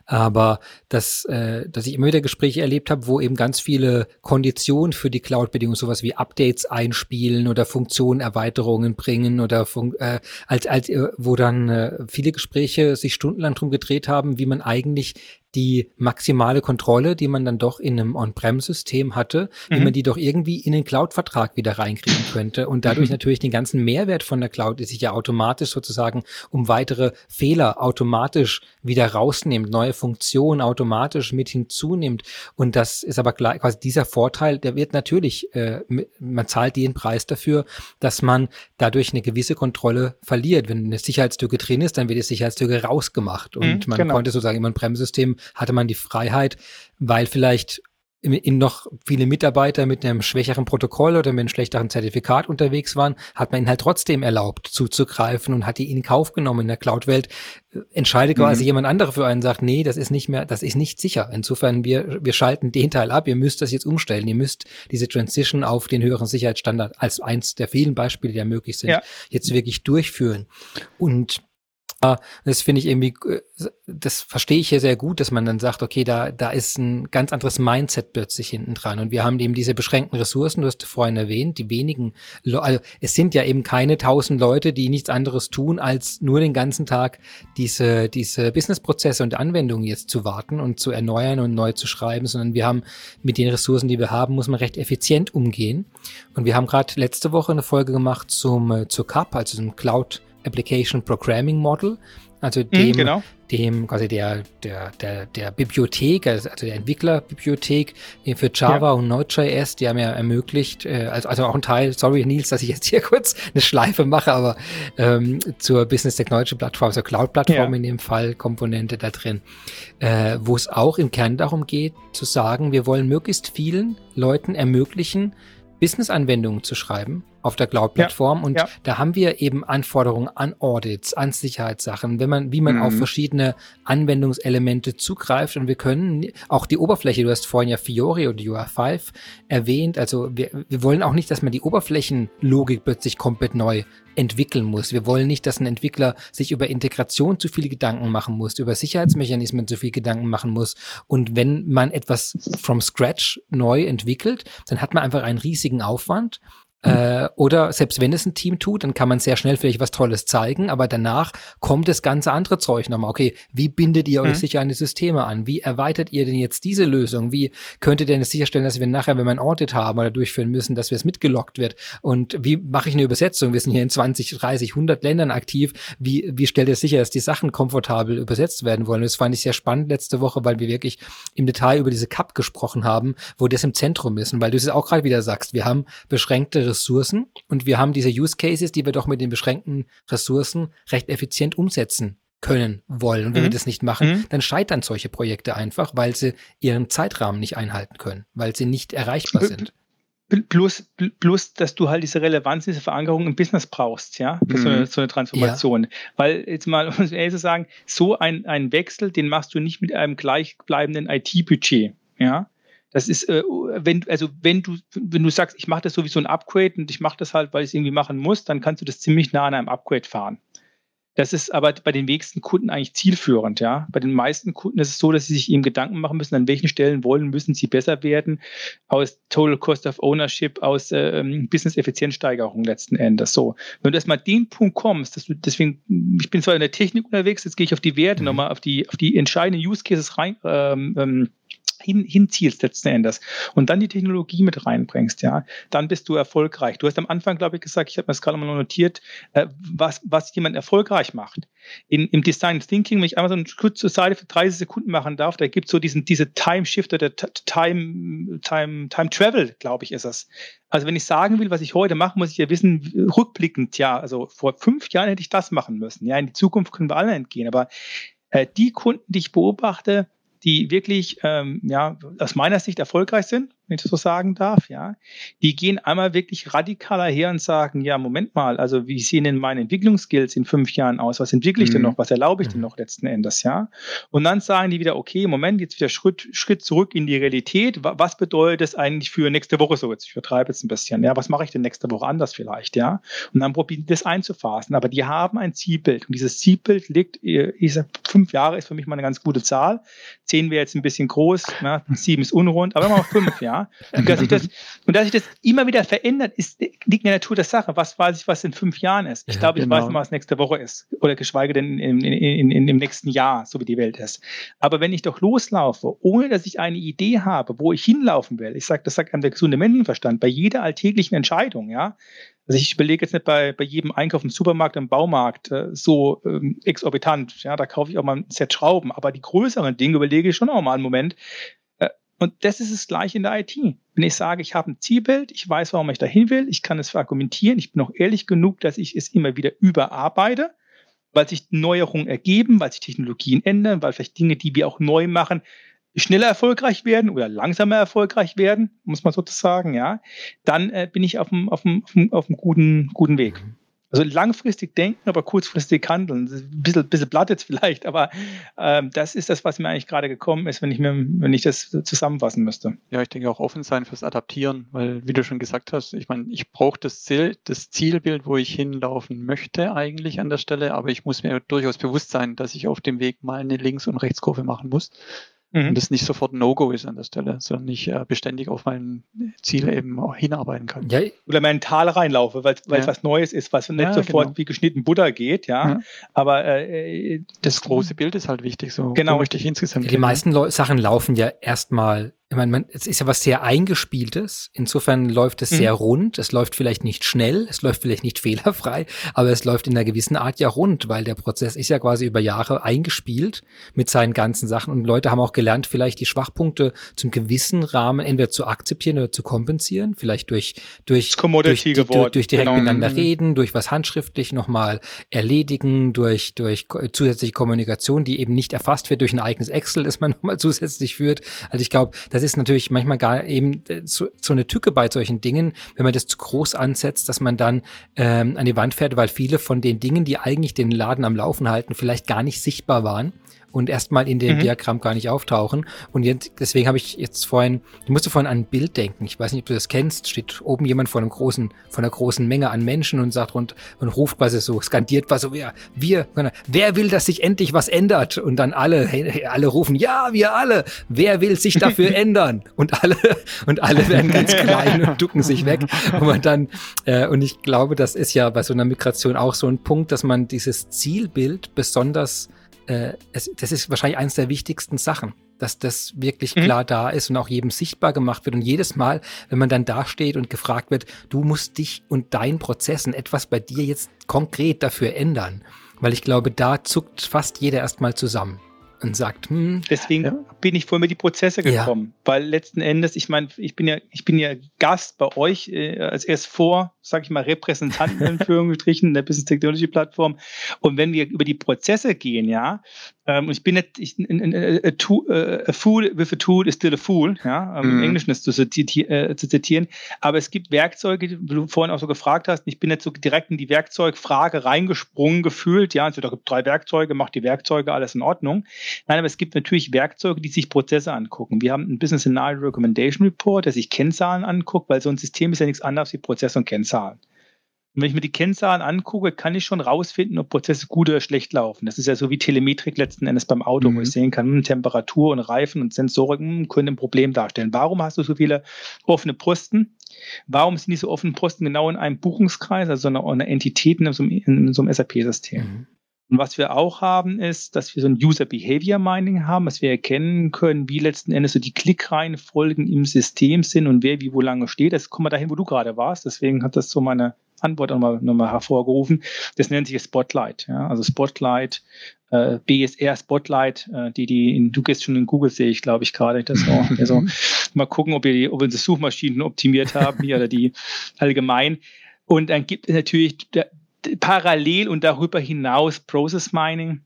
Aber dass, äh, dass ich immer wieder Gespräche erlebt habe, wo eben ganz viele Konditionen für die Cloud-Bedingungen, sowas wie Updates einspielen oder Funktionenerweiterungen bringen oder äh, als, als, äh, wo dann äh, viele Gespräche sich stundenlang drum gedreht haben, wie man eigentlich die maximale Kontrolle, die man dann doch in einem On-Prem-System hatte, mhm. wie man die doch irgendwie in den Cloud-Vertrag wieder reinkriegen könnte und dadurch mhm. natürlich den ganzen Mehrwert von der Cloud, die sich ja automatisch sozusagen um weitere Fehler automatisch wieder rausnimmt, neue Funktionen automatisch mit hinzunimmt. Und das ist aber gleich, quasi dieser Vorteil, der wird natürlich, äh, man zahlt den Preis dafür, dass man dadurch eine gewisse Kontrolle verliert. Wenn eine Sicherheitslücke drin ist, dann wird die Sicherheitslücke rausgemacht und mhm, man genau. konnte sozusagen im On-Prem-System hatte man die Freiheit, weil vielleicht in noch viele Mitarbeiter mit einem schwächeren Protokoll oder mit einem schlechteren Zertifikat unterwegs waren, hat man ihnen halt trotzdem erlaubt zuzugreifen und hat die in Kauf genommen. In der Cloud-Welt entscheidet mhm. quasi jemand anderer für einen, sagt, nee, das ist nicht mehr, das ist nicht sicher. Insofern, wir, wir schalten den Teil ab, ihr müsst das jetzt umstellen, ihr müsst diese Transition auf den höheren Sicherheitsstandard als eins der vielen Beispiele, die ja möglich sind, ja. jetzt wirklich durchführen. Und das finde ich irgendwie, äh, das verstehe ich hier sehr gut, dass man dann sagt, okay, da, da ist ein ganz anderes Mindset plötzlich hinten dran. Und wir haben eben diese beschränkten Ressourcen, du hast vorhin erwähnt, die wenigen, also es sind ja eben keine tausend Leute, die nichts anderes tun, als nur den ganzen Tag diese, diese Businessprozesse und Anwendungen jetzt zu warten und zu erneuern und neu zu schreiben, sondern wir haben mit den Ressourcen, die wir haben, muss man recht effizient umgehen. Und wir haben gerade letzte Woche eine Folge gemacht zum, äh, zur CAP, also zum Cloud Application Programming Model, also mhm, dem, genau. dem quasi der, der, der, der Bibliothek, also, also der Entwicklerbibliothek für Java ja. und Node.js, die haben ja ermöglicht, äh, also, also auch ein Teil, sorry Nils, dass ich jetzt hier kurz eine Schleife mache, aber ähm, zur Business Technology Plattform, also Cloud-Plattform ja. in dem Fall, Komponente da drin, äh, wo es auch im Kern darum geht, zu sagen, wir wollen möglichst vielen Leuten ermöglichen, Business-Anwendungen zu schreiben auf der Cloud-Plattform. Ja, und ja. da haben wir eben Anforderungen an Audits, an Sicherheitssachen, wenn man, wie man mhm. auf verschiedene Anwendungselemente zugreift. Und wir können auch die Oberfläche, du hast vorhin ja Fiori oder UR5 erwähnt. Also wir, wir wollen auch nicht, dass man die Oberflächenlogik plötzlich komplett neu entwickeln muss. Wir wollen nicht, dass ein Entwickler sich über Integration zu viele Gedanken machen muss, über Sicherheitsmechanismen zu viel Gedanken machen muss. Und wenn man etwas from scratch neu entwickelt, dann hat man einfach einen riesigen Aufwand äh, oder selbst wenn es ein Team tut, dann kann man sehr schnell vielleicht was Tolles zeigen, aber danach kommt das ganze andere Zeug nochmal. Okay, wie bindet ihr euch mhm. sicher an die Systeme an? Wie erweitert ihr denn jetzt diese Lösung? Wie könnt ihr denn sicherstellen, dass wir nachher, wenn wir ein Audit haben oder durchführen müssen, dass wir es mitgelockt wird? Und wie mache ich eine Übersetzung? Wir sind hier in 20, 30, 100 Ländern aktiv. Wie, wie stellt ihr sicher, dass die Sachen komfortabel übersetzt werden wollen? Das fand ich sehr spannend letzte Woche, weil wir wirklich im Detail über diese Cup gesprochen haben, wo das im Zentrum ist. Und weil du es auch gerade wieder sagst, wir haben beschränkte Ressourcen und wir haben diese Use Cases, die wir doch mit den beschränkten Ressourcen recht effizient umsetzen können wollen. Und wenn mhm. wir das nicht machen, mhm. dann scheitern solche Projekte einfach, weil sie ihren Zeitrahmen nicht einhalten können, weil sie nicht erreichbar sind. Plus, plus, dass du halt diese Relevanz, diese Verankerung im Business brauchst, ja, für mhm. so, eine, so, eine, Transformation. Ja. Weil jetzt mal, um es ehrlich zu sagen, so ein, ein Wechsel, den machst du nicht mit einem gleichbleibenden IT-Budget, ja. Das ist, äh, wenn, also wenn du, wenn du sagst, ich mache das sowieso ein Upgrade und ich mache das halt, weil ich es irgendwie machen muss, dann kannst du das ziemlich nah an einem Upgrade fahren. Das ist aber bei den wenigsten Kunden eigentlich zielführend, ja. Bei den meisten Kunden ist es so, dass sie sich eben Gedanken machen müssen, an welchen Stellen wollen, müssen sie besser werden, aus Total Cost of Ownership, aus äh, Business-Effizienzsteigerung letzten Endes. So. Wenn du erstmal den Punkt kommst, dass du deswegen, ich bin zwar in der Technik unterwegs, jetzt gehe ich auf die Werte mhm. nochmal, auf die, auf die entscheidenden Use Cases rein, ähm, ähm hin, hinzielst letzten Endes und dann die Technologie mit reinbringst, ja, dann bist du erfolgreich. Du hast am Anfang, glaube ich, gesagt, ich habe mir das gerade mal notiert, äh, was, was jemand erfolgreich macht. In, Im Design Thinking, wenn ich einmal so Schritt zur Seite für 30 Sekunden machen darf, da gibt es so diesen, diese Time Shift oder Time, Time, Time Travel, glaube ich, ist es. Also wenn ich sagen will, was ich heute mache, muss ich ja wissen, rückblickend, ja, also vor fünf Jahren hätte ich das machen müssen. Ja, in die Zukunft können wir alle entgehen. Aber äh, die Kunden, die ich beobachte, die wirklich ähm, ja, aus meiner Sicht erfolgreich sind, wenn ich das so sagen darf, ja, die gehen einmal wirklich radikaler her und sagen, ja, Moment mal, also wie sehen denn meine Entwicklungsskills in fünf Jahren aus? Was entwickle ich mhm. denn noch? Was erlaube ich denn mhm. noch letzten Endes, ja? Und dann sagen die wieder, okay, Moment, jetzt wieder Schritt, Schritt zurück in die Realität. Was bedeutet das eigentlich für nächste Woche so? Jetzt, ich übertreibe jetzt ein bisschen, ja, was mache ich denn nächste Woche anders vielleicht, ja? Und dann probieren die das einzufassen. Aber die haben ein Zielbild und dieses Zielbild liegt, äh, ich sag, fünf Jahre ist für mich mal eine ganz gute Zahl. Zehn wäre jetzt ein bisschen groß, ja, sieben ist unrund, aber immer noch fünf, ja. Und dass, ich das, und dass sich das immer wieder verändert, ist, liegt in der Natur der Sache. Was weiß ich, was in fünf Jahren ist? Ich ja, glaube, ich genau. weiß nicht, was nächste Woche ist. Oder geschweige denn in, in, in, im nächsten Jahr, so wie die Welt ist. Aber wenn ich doch loslaufe, ohne dass ich eine Idee habe, wo ich hinlaufen will, ich sage, das sagt einem der gesunde Menschenverstand, bei jeder alltäglichen Entscheidung, ja, also ich überlege jetzt nicht bei, bei jedem Einkauf im Supermarkt, im Baumarkt äh, so ähm, exorbitant. Ja, da kaufe ich auch mal ein Set Schrauben. Aber die größeren Dinge überlege ich schon auch mal einen Moment, und das ist es gleich in der IT. Wenn ich sage, ich habe ein Zielbild, ich weiß, warum ich dahin will, ich kann es argumentieren, ich bin auch ehrlich genug, dass ich es immer wieder überarbeite, weil sich Neuerungen ergeben, weil sich Technologien ändern, weil vielleicht Dinge, die wir auch neu machen, schneller erfolgreich werden oder langsamer erfolgreich werden, muss man sozusagen, ja, dann äh, bin ich auf einem, auf einem, auf einem guten, guten Weg. Also langfristig denken, aber kurzfristig handeln. Ein bisschen, bisschen platt jetzt vielleicht, aber ähm, das ist das, was mir eigentlich gerade gekommen ist, wenn ich mir, wenn ich das zusammenfassen müsste. Ja, ich denke auch offen sein fürs Adaptieren, weil wie du schon gesagt hast, ich meine, ich brauche das Ziel, das Zielbild, wo ich hinlaufen möchte eigentlich an der Stelle, aber ich muss mir durchaus bewusst sein, dass ich auf dem Weg mal eine Links- und Rechtskurve machen muss. Mhm. Und das nicht sofort ein No-Go ist an der Stelle, sondern ich äh, beständig auf mein Ziel eben auch hinarbeiten kann. Ja. Oder mental reinlaufe, weil es ja. was Neues ist, was nicht ja, sofort genau. wie geschnitten Butter geht, ja. Aber äh, das, das, große Bild ist halt wichtig, so genau. möchte ich insgesamt. Die meisten Leu Sachen laufen ja erstmal ich meine, man, es ist ja was sehr eingespieltes. Insofern läuft es mhm. sehr rund. Es läuft vielleicht nicht schnell, es läuft vielleicht nicht fehlerfrei, aber es läuft in einer gewissen Art ja rund, weil der Prozess ist ja quasi über Jahre eingespielt mit seinen ganzen Sachen und Leute haben auch gelernt, vielleicht die Schwachpunkte zum gewissen Rahmen entweder zu akzeptieren oder zu kompensieren, vielleicht durch durch durch, die, durch, durch direkt genau. miteinander mhm. reden, durch was handschriftlich nochmal erledigen, durch durch zusätzliche Kommunikation, die eben nicht erfasst wird durch ein eigenes Excel, das man nochmal zusätzlich führt. Also ich glaube, das ist natürlich manchmal gar eben äh, so, so eine Tücke bei solchen Dingen, wenn man das zu groß ansetzt, dass man dann ähm, an die Wand fährt, weil viele von den Dingen, die eigentlich den Laden am Laufen halten, vielleicht gar nicht sichtbar waren und erstmal in dem mhm. Diagramm gar nicht auftauchen. Und jetzt, deswegen habe ich jetzt vorhin, du musst vorhin an ein Bild denken. Ich weiß nicht, ob du das kennst. Steht oben jemand vor einem großen, von einer großen Menge an Menschen und sagt und, und ruft quasi so, skandiert was so, wer, wir, wer will, dass sich endlich was ändert? Und dann alle, alle rufen, ja, wir alle. Wer will sich dafür ändern? Und alle, und alle werden ganz klein und ducken sich weg. Und man dann, äh, und ich glaube, das ist ja bei so einer Migration auch so ein Punkt, dass man dieses Zielbild besonders äh, es, das ist wahrscheinlich eines der wichtigsten Sachen, dass das wirklich mhm. klar da ist und auch jedem sichtbar gemacht wird. Und jedes Mal, wenn man dann da steht und gefragt wird, du musst dich und deinen Prozessen etwas bei dir jetzt konkret dafür ändern. Weil ich glaube, da zuckt fast jeder erstmal zusammen und sagt, hm, deswegen ja. bin ich vorher mit die Prozesse gekommen, ja. weil letzten Endes, ich meine, ich bin ja, ich bin ja Gast bei euch äh, als erst vor, sage ich mal, Repräsentanten in Führungsstrichen der Business Technology Plattform. Und wenn wir über die Prozesse gehen, ja, ähm, und ich bin nicht, ich, a, tool, a, fool with a tool is still a fool, ja, ähm, mhm. im Englischen ist zu, äh, zu zitieren. Aber es gibt Werkzeuge, wie du vorhin auch so gefragt hast, ich bin nicht so direkt in die Werkzeugfrage reingesprungen gefühlt, ja, also da gibt drei Werkzeuge, macht die Werkzeuge, alles in Ordnung. Nein, aber es gibt natürlich Werkzeuge, die sich Prozesse angucken. Wir haben einen Business Scenario Recommendation Report, der sich Kennzahlen anguckt, weil so ein System ist ja nichts anderes wie Prozesse und Kennzahlen. Und wenn ich mir die Kennzahlen angucke, kann ich schon rausfinden, ob Prozesse gut oder schlecht laufen. Das ist ja so wie Telemetrik letzten Endes beim Auto, mhm. wo ich sehen kann, hm, Temperatur und Reifen und Sensorik hm, können ein Problem darstellen. Warum hast du so viele offene Posten? Warum sind diese offenen Posten genau in einem Buchungskreis, also in einer Entität in so einem, einem SAP-System? Mhm. Und was wir auch haben, ist, dass wir so ein User Behavior Mining haben, dass wir erkennen können, wie letzten Endes so die Klickreihenfolgen im System sind und wer wie wo lange steht. Das kommen wir dahin, wo du gerade warst. Deswegen hat das so meine Antwort nochmal, nochmal hervorgerufen. Das nennt sich Spotlight. Ja? Also Spotlight, äh, BSR Spotlight, äh, die, die in, du gehst schon in Google, sehe ich, glaube ich, gerade. Das so, also, mal gucken, ob wir die, ob wir unsere Suchmaschinen optimiert haben hier oder die allgemein. Und dann gibt es natürlich parallel und darüber hinaus Process Mining.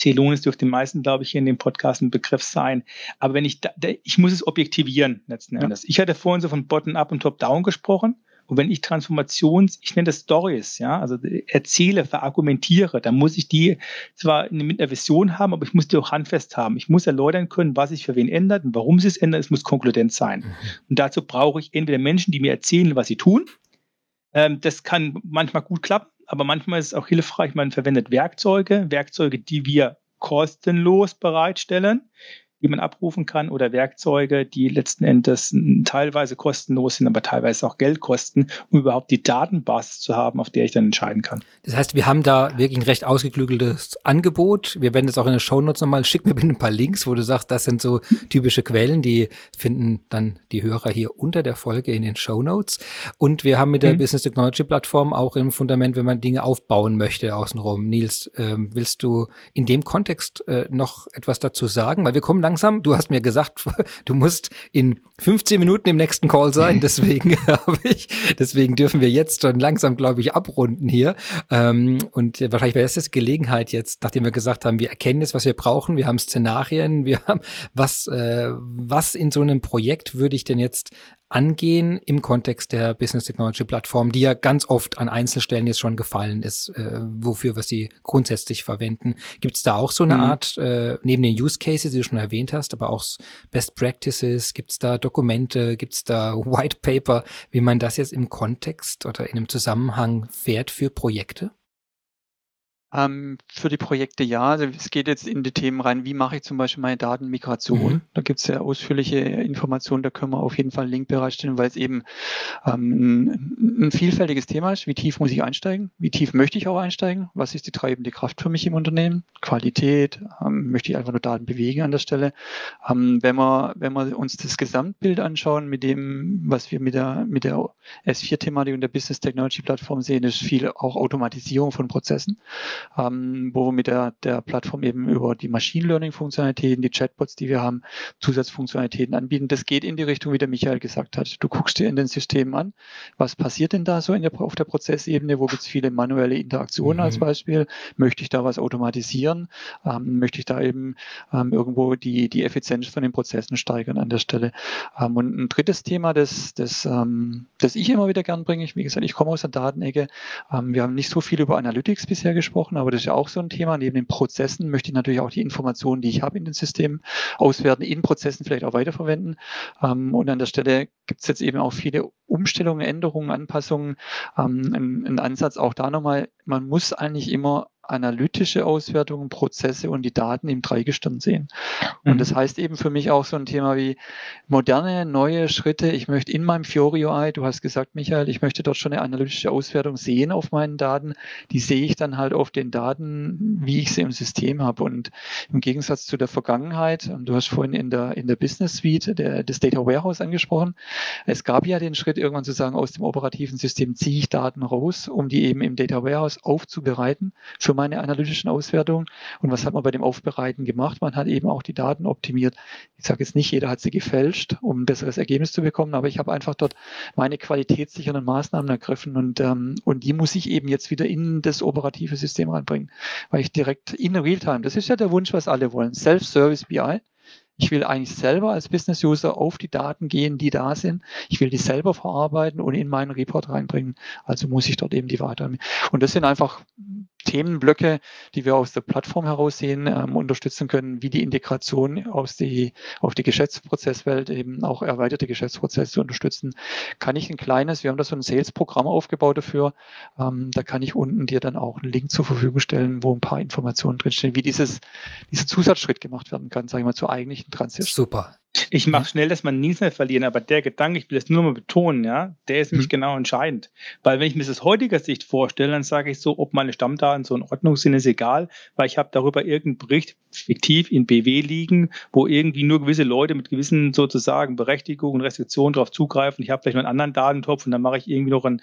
Celonis dürfte den meisten, glaube ich, hier in dem Podcast ein Begriff sein. Aber wenn ich, da, ich muss es objektivieren letzten Endes. Ja. Ich hatte vorhin so von Bottom-up und Top-down gesprochen. Und wenn ich Transformations, ich nenne das Stories, ja, also erzähle, verargumentiere, dann muss ich die zwar mit einer Vision haben, aber ich muss die auch handfest haben. Ich muss erläutern können, was sich für wen ändert und warum sie es ändert. Es muss konkludent sein. Mhm. Und dazu brauche ich entweder Menschen, die mir erzählen, was sie tun, ähm, das kann manchmal gut klappen, aber manchmal ist es auch hilfreich, man verwendet Werkzeuge, Werkzeuge, die wir kostenlos bereitstellen, die man abrufen kann oder Werkzeuge, die letzten Endes teilweise kostenlos sind, aber teilweise auch Geld kosten, um überhaupt die Datenbasis zu haben, auf der ich dann entscheiden kann. Das heißt, wir haben da wirklich ein recht ausgeklügeltes Angebot. Wir werden das auch in den Shownotes nochmal, schick mir bitte ein paar Links, wo du sagst, das sind so typische Quellen, die finden dann die Hörer hier unter der Folge in den Shownotes. Und wir haben mit der mhm. Business Technology Plattform auch im Fundament, wenn man Dinge aufbauen möchte außenrum. Nils, ähm, willst du in dem Kontext äh, noch etwas dazu sagen? Weil wir kommen dann langsam. Du hast mir gesagt, du musst in 15 Minuten im nächsten Call sein. Deswegen habe ich, deswegen dürfen wir jetzt schon langsam, glaube ich, abrunden hier. Ähm, und wahrscheinlich wäre es jetzt Gelegenheit jetzt, nachdem wir gesagt haben, wir erkennen jetzt, was wir brauchen. Wir haben Szenarien. Wir haben was, äh, was in so einem Projekt würde ich denn jetzt angehen im Kontext der Business Technology Plattform, die ja ganz oft an Einzelstellen jetzt schon gefallen ist, äh, wofür wir sie grundsätzlich verwenden. Gibt es da auch so eine mhm. Art, äh, neben den Use Cases, die du schon erwähnt hast, aber auch Best Practices, gibt es da Dokumente, gibt es da White Paper, wie man das jetzt im Kontext oder in einem Zusammenhang fährt für Projekte? Ähm, für die Projekte ja. Also es geht jetzt in die Themen rein, wie mache ich zum Beispiel meine Datenmigration. Mhm. Da gibt es ja ausführliche Informationen, da können wir auf jeden Fall einen Link bereitstellen, weil es eben ähm, ein, ein, vielfältiges Thema ist. Wie tief muss ich einsteigen? Wie tief möchte ich auch einsteigen? Was ist die treibende Kraft für mich im Unternehmen? Qualität? Ähm, möchte ich einfach nur Daten bewegen an der Stelle? Ähm, wenn, wir, wenn wir uns das Gesamtbild anschauen mit dem, was wir mit der, mit der S4-Thematik und der Business Technology Plattform sehen, ist viel auch Automatisierung von Prozessen ähm, wo wir mit der, der Plattform eben über die Machine Learning Funktionalitäten, die Chatbots, die wir haben, Zusatzfunktionalitäten anbieten. Das geht in die Richtung, wie der Michael gesagt hat. Du guckst dir in den Systemen an, was passiert denn da so der, auf der Prozessebene, wo gibt es viele manuelle Interaktionen mhm. als Beispiel, möchte ich da was automatisieren, ähm, möchte ich da eben ähm, irgendwo die, die Effizienz von den Prozessen steigern an der Stelle. Ähm, und ein drittes Thema, das, das, ähm, das ich immer wieder gern bringe, ich, wie gesagt, ich komme aus der Datenecke, ähm, wir haben nicht so viel über Analytics bisher gesprochen, gesprochen, aber das ist ja auch so ein Thema. Neben den Prozessen möchte ich natürlich auch die Informationen, die ich habe in den Systemen, auswerten, in Prozessen vielleicht auch weiterverwenden. Ähm, und an der Stelle gibt es jetzt eben auch viele Umstellungen, Änderungen, Anpassungen. Ähm, ein, ein Ansatz auch da nochmal, man muss eigentlich immer analytische Auswertungen, Prozesse und die Daten im Dreigestirn sehen. Und mhm. das heißt eben für mich auch so ein Thema wie moderne, neue Schritte. Ich möchte in meinem Fiori UI, du hast gesagt, Michael, ich möchte dort schon eine analytische Auswertung sehen auf meinen Daten. Die sehe ich dann halt auf den Daten, wie ich sie im System habe. Und im Gegensatz zu der Vergangenheit, und du hast vorhin in der, in der Business Suite der, des Data Warehouse angesprochen, es gab ja den Schritt irgendwann zu sagen, aus dem operativen System ziehe ich Daten raus, um die eben im Data Warehouse aufzubereiten für für meine analytischen Auswertungen. Und was hat man bei dem Aufbereiten gemacht? Man hat eben auch die Daten optimiert. Ich sage jetzt nicht, jeder hat sie gefälscht, um ein besseres Ergebnis zu bekommen, aber ich habe einfach dort meine qualitätssichernden Maßnahmen ergriffen und, ähm, und die muss ich eben jetzt wieder in das operative System reinbringen, weil ich direkt in Realtime, das ist ja der Wunsch, was alle wollen, Self-Service BI, ich will eigentlich selber als Business-User auf die Daten gehen, die da sind. Ich will die selber verarbeiten und in meinen Report reinbringen. Also muss ich dort eben die weiter. Und das sind einfach Themenblöcke, die wir aus der Plattform heraus sehen, ähm, unterstützen können, wie die Integration aus die, auf die Geschäftsprozesswelt, eben auch erweiterte Geschäftsprozesse zu unterstützen, kann ich ein kleines, wir haben da so ein Sales-Programm aufgebaut dafür, ähm, da kann ich unten dir dann auch einen Link zur Verfügung stellen, wo ein paar Informationen drinstehen, wie dieses, dieser Zusatzschritt gemacht werden kann, sage ich mal, zur eigentlichen Transition. Super. Ich mache schnell, dass man nie mehr verlieren, aber der Gedanke, ich will das nur mal betonen, ja, der ist nämlich mhm. genau entscheidend. Weil wenn ich mir das aus heutiger Sicht vorstelle, dann sage ich so, ob meine Stammdaten so in Ordnung sind, ist egal, weil ich habe darüber irgendeinen Bericht fiktiv in BW liegen, wo irgendwie nur gewisse Leute mit gewissen sozusagen Berechtigungen und Restriktionen darauf zugreifen. Ich habe vielleicht noch einen anderen Datentopf und dann mache ich irgendwie noch einen,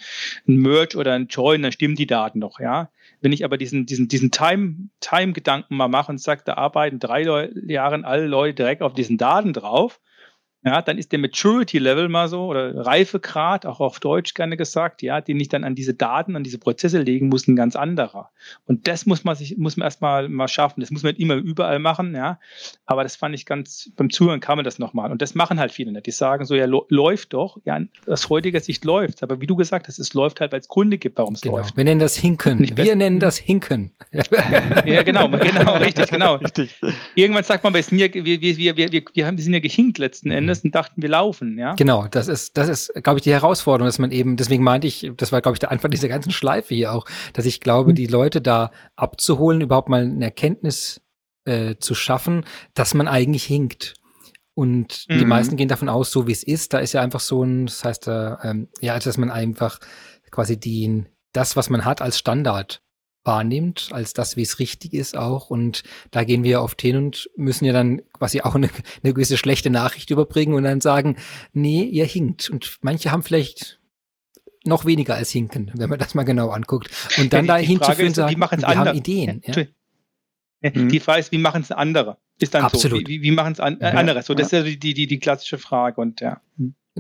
einen Merge oder einen Join, dann stimmen die Daten noch, ja. Wenn ich aber diesen, diesen, diesen Time, Time-Gedanken mal mache und sage, da arbeiten drei Jahre alle Leute direkt auf diesen Daten drauf, ja, dann ist der Maturity Level mal so oder Reifegrad, auch auf Deutsch gerne gesagt, ja, den ich dann an diese Daten, an diese Prozesse legen muss, ein ganz anderer. Und das muss man sich, muss man erstmal mal schaffen. Das muss man nicht immer überall machen, ja. Aber das fand ich ganz, beim Zuhören kam man das nochmal. Und das machen halt viele nicht. Die sagen so, ja, läuft doch. Ja, aus heutiger Sicht läuft Aber wie du gesagt hast, es läuft halt, weil es Gründe gibt, warum es genau. läuft. Wir nennen das Hinken. Wir nennen das Hinken. ja, genau, genau, richtig, genau. Richtig. Irgendwann sagt man, wir, sind ja, wir, wir, wir, wir, wir, haben, wir sind ja gehinkt letzten Endes zumindest dachten, wir laufen, ja. Genau, das ist, das ist, glaube ich, die Herausforderung, dass man eben, deswegen meinte ich, das war, glaube ich, der Anfang dieser ganzen Schleife hier auch, dass ich glaube, mhm. die Leute da abzuholen, überhaupt mal eine Erkenntnis äh, zu schaffen, dass man eigentlich hinkt. Und mhm. die meisten gehen davon aus, so wie es ist, da ist ja einfach so ein, das heißt, äh, ähm, ja, dass man einfach quasi den, das, was man hat, als Standard wahrnimmt, als das, wie es richtig ist auch. Und da gehen wir oft hin und müssen ja dann quasi auch eine, eine gewisse schlechte Nachricht überbringen und dann sagen, nee, ihr hinkt. Und manche haben vielleicht noch weniger als hinken, wenn man das mal genau anguckt. Und dann ja, die, dahin zu führen, sagen, wir andere. haben Ideen. Ja? Die Frage ist, wie machen es andere? Ist dann Absolut. so. Wie, wie machen es an, äh, andere? So, das ist ja die, die, die klassische Frage. Und ja.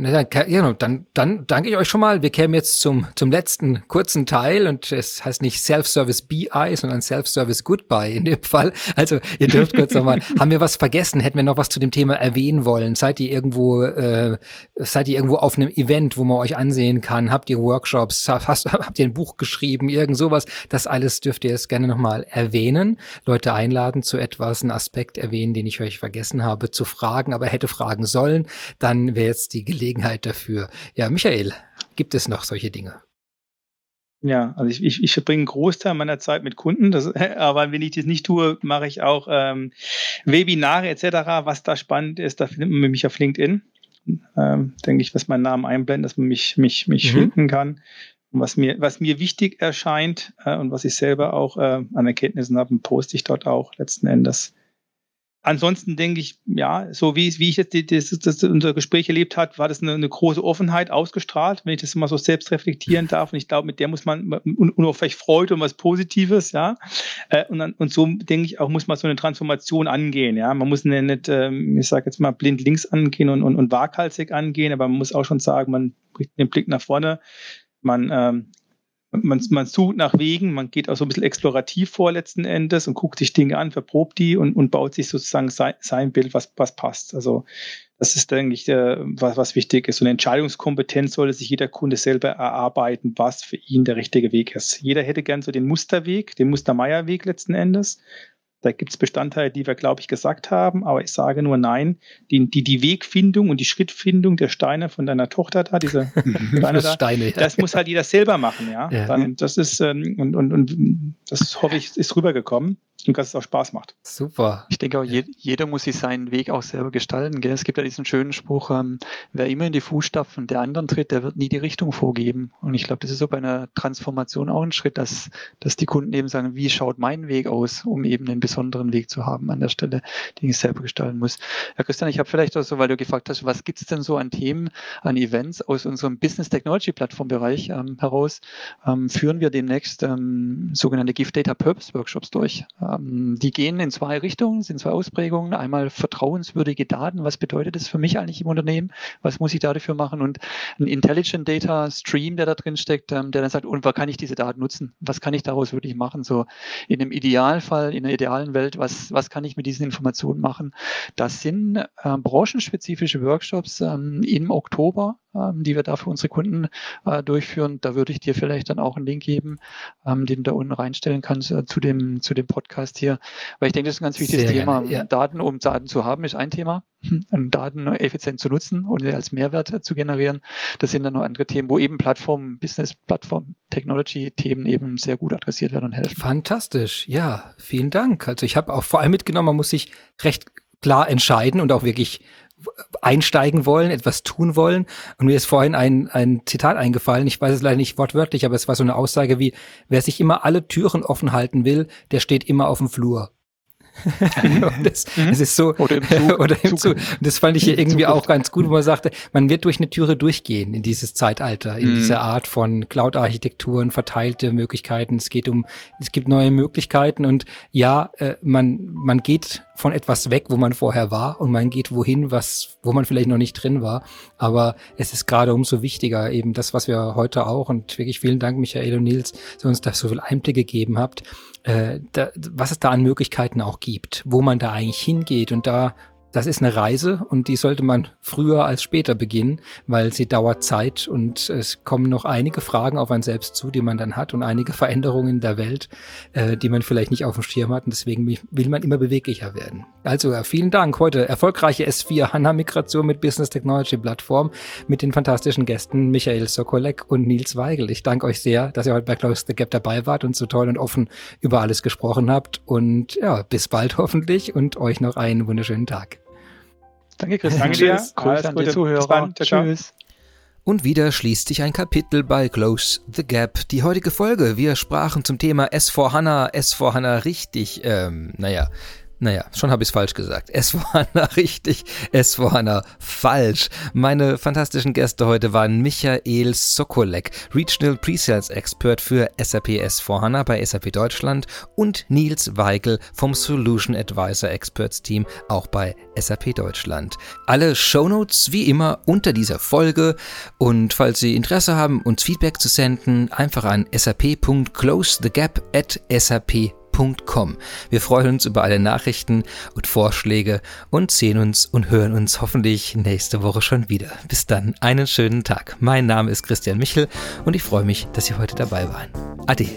Genau, dann, dann danke ich euch schon mal. Wir kämen jetzt zum, zum letzten kurzen Teil und es heißt nicht Self-Service BI, sondern Self-Service Goodbye in dem Fall. Also ihr dürft kurz nochmal, haben wir was vergessen? Hätten wir noch was zu dem Thema erwähnen wollen? Seid ihr irgendwo, äh, seid ihr irgendwo auf einem Event, wo man euch ansehen kann? Habt ihr Workshops? Hast, habt ihr ein Buch geschrieben? Irgend sowas? Das alles dürft ihr jetzt gerne nochmal erwähnen. Leute einladen zu etwas, einen Aspekt erwähnen, den ich euch vergessen habe zu fragen, aber hätte fragen sollen. Dann wäre jetzt die Gelegenheit Gelegenheit dafür. Ja, Michael, gibt es noch solche Dinge? Ja, also ich, ich, ich verbringe einen Großteil meiner Zeit mit Kunden, das, aber wenn ich das nicht tue, mache ich auch ähm, Webinare etc. Was da spannend ist, da findet man mich auf LinkedIn. Ähm, denke ich, was meinen Namen einblendet, dass man mich, mich, mich mhm. finden kann. Und was mir, was mir wichtig erscheint äh, und was ich selber auch äh, an Erkenntnissen habe, poste ich dort auch letzten Endes. Ansonsten denke ich, ja, so wie, wie ich jetzt die, das, das, unser Gespräch erlebt habe, war das eine, eine, große Offenheit ausgestrahlt, wenn ich das mal so selbst reflektieren darf. Und ich glaube, mit der muss man, und, und auch vielleicht Freude und was Positives, ja. Äh, und, dann, und so denke ich auch, muss man so eine Transformation angehen, ja. Man muss nicht, ähm, ich sage jetzt mal, blind links angehen und, und, und waghalsig angehen, aber man muss auch schon sagen, man bringt den Blick nach vorne. Man ähm, man, man sucht nach Wegen, man geht auch so ein bisschen explorativ vor letzten Endes und guckt sich Dinge an, verprobt die und, und baut sich sozusagen sein, sein Bild, was, was passt. Also das ist, denke ich, der, was, was wichtig ist. Und Entscheidungskompetenz sollte sich jeder Kunde selber erarbeiten, was für ihn der richtige Weg ist. Jeder hätte gern so den Musterweg, den Mustermeier-Weg letzten Endes. Da gibt es Bestandteile, die wir, glaube ich, gesagt haben, aber ich sage nur nein. Die, die, die Wegfindung und die Schrittfindung der Steine von deiner Tochter da, diese Steine da, Steine, ja. das muss halt jeder selber machen, ja. ja. Dann, das ist, ähm, und, und, und das hoffe ich, ist rübergekommen und dass es auch Spaß macht. Super. Ich denke auch, je, jeder muss sich seinen Weg auch selber gestalten. Gell? Es gibt ja diesen schönen Spruch, ähm, wer immer in die Fußstapfen der anderen tritt, der wird nie die Richtung vorgeben. Und ich glaube, das ist so bei einer Transformation auch ein Schritt, dass, dass die Kunden eben sagen, wie schaut mein Weg aus, um eben einen besonderen Weg zu haben an der Stelle, den ich selber gestalten muss. Herr Christian, ich habe vielleicht auch so, weil du gefragt hast, was gibt es denn so an Themen, an Events aus unserem Business Technology Plattform Bereich ähm, heraus, ähm, führen wir demnächst ähm, sogenannte Gift Data Purpose Workshops durch. Ähm, die gehen in zwei Richtungen, sind zwei Ausprägungen. Einmal vertrauenswürdige Daten. Was bedeutet das für mich eigentlich im Unternehmen? Was muss ich da dafür machen? Und ein Intelligent Data Stream, der da drin steckt, ähm, der dann sagt, und was kann ich diese Daten nutzen? Was kann ich daraus wirklich machen? So in einem Idealfall, in einer digitalen Welt, was, was kann ich mit diesen Informationen machen? Das sind äh, branchenspezifische Workshops ähm, im Oktober, die wir da für unsere Kunden äh, durchführen. Da würde ich dir vielleicht dann auch einen Link geben, ähm, den du da unten reinstellen kannst äh, zu, dem, zu dem Podcast hier. Weil ich denke, das ist ein ganz wichtiges Sehr Thema. Gerne, ja. Daten, um Daten zu haben, ist ein Thema. Daten effizient zu nutzen und als Mehrwert zu generieren. Das sind dann noch andere Themen, wo eben Plattform, Business, Plattform, Technology-Themen eben sehr gut adressiert werden und helfen. Fantastisch, ja, vielen Dank. Also ich habe auch vor allem mitgenommen, man muss sich recht klar entscheiden und auch wirklich einsteigen wollen, etwas tun wollen. Und mir ist vorhin ein, ein Zitat eingefallen, ich weiß es leider nicht wortwörtlich, aber es war so eine Aussage wie, wer sich immer alle Türen offen halten will, der steht immer auf dem Flur. das, mhm. das, ist so, oder im Zug. oder im Zug. Das fand ich hier irgendwie auch ganz gut, wo man sagte, man wird durch eine Türe durchgehen in dieses Zeitalter, in mhm. diese Art von Cloud-Architekturen, verteilte Möglichkeiten. Es geht um, es gibt neue Möglichkeiten und ja, äh, man, man geht von etwas weg, wo man vorher war und man geht wohin, was, wo man vielleicht noch nicht drin war. Aber es ist gerade umso wichtiger, eben das, was wir heute auch und wirklich vielen Dank, Michael und Nils, dass ihr uns da so viel Einblicke gegeben habt, äh, da, was es da an Möglichkeiten auch gibt, wo man da eigentlich hingeht und da das ist eine Reise und die sollte man früher als später beginnen, weil sie dauert Zeit und es kommen noch einige Fragen auf einen selbst zu, die man dann hat und einige Veränderungen in der Welt, äh, die man vielleicht nicht auf dem Schirm hat und deswegen will man immer beweglicher werden. Also ja, vielen Dank. Heute erfolgreiche S4 HANA Migration mit Business Technology Plattform mit den fantastischen Gästen Michael Sokolek und Nils Weigel. Ich danke euch sehr, dass ihr heute bei Close the Gap dabei wart und so toll und offen über alles gesprochen habt und ja, bis bald hoffentlich und euch noch einen wunderschönen Tag. Danke, Christian. Danke dir. Grüß Alles an die Zuhörer. Tschüss. Und wieder schließt sich ein Kapitel bei Close the Gap. Die heutige Folge. Wir sprachen zum Thema S4HANA, S4HANA richtig, ähm, naja, naja, schon habe ich es falsch gesagt. Es war richtig, es war falsch. Meine fantastischen Gäste heute waren Michael Sokolek, Regional Presales Expert für SAP S4HANA bei SAP Deutschland und Nils Weigel vom Solution Advisor Experts Team auch bei SAP Deutschland. Alle Shownotes wie immer unter dieser Folge und falls Sie Interesse haben, uns Feedback zu senden, einfach an sap.closethegap www.ftf.com. Wir freuen uns über alle Nachrichten und Vorschläge und sehen uns und hören uns hoffentlich nächste Woche schon wieder. Bis dann, einen schönen Tag. Mein Name ist Christian Michel und ich freue mich, dass Sie heute dabei waren. Ade.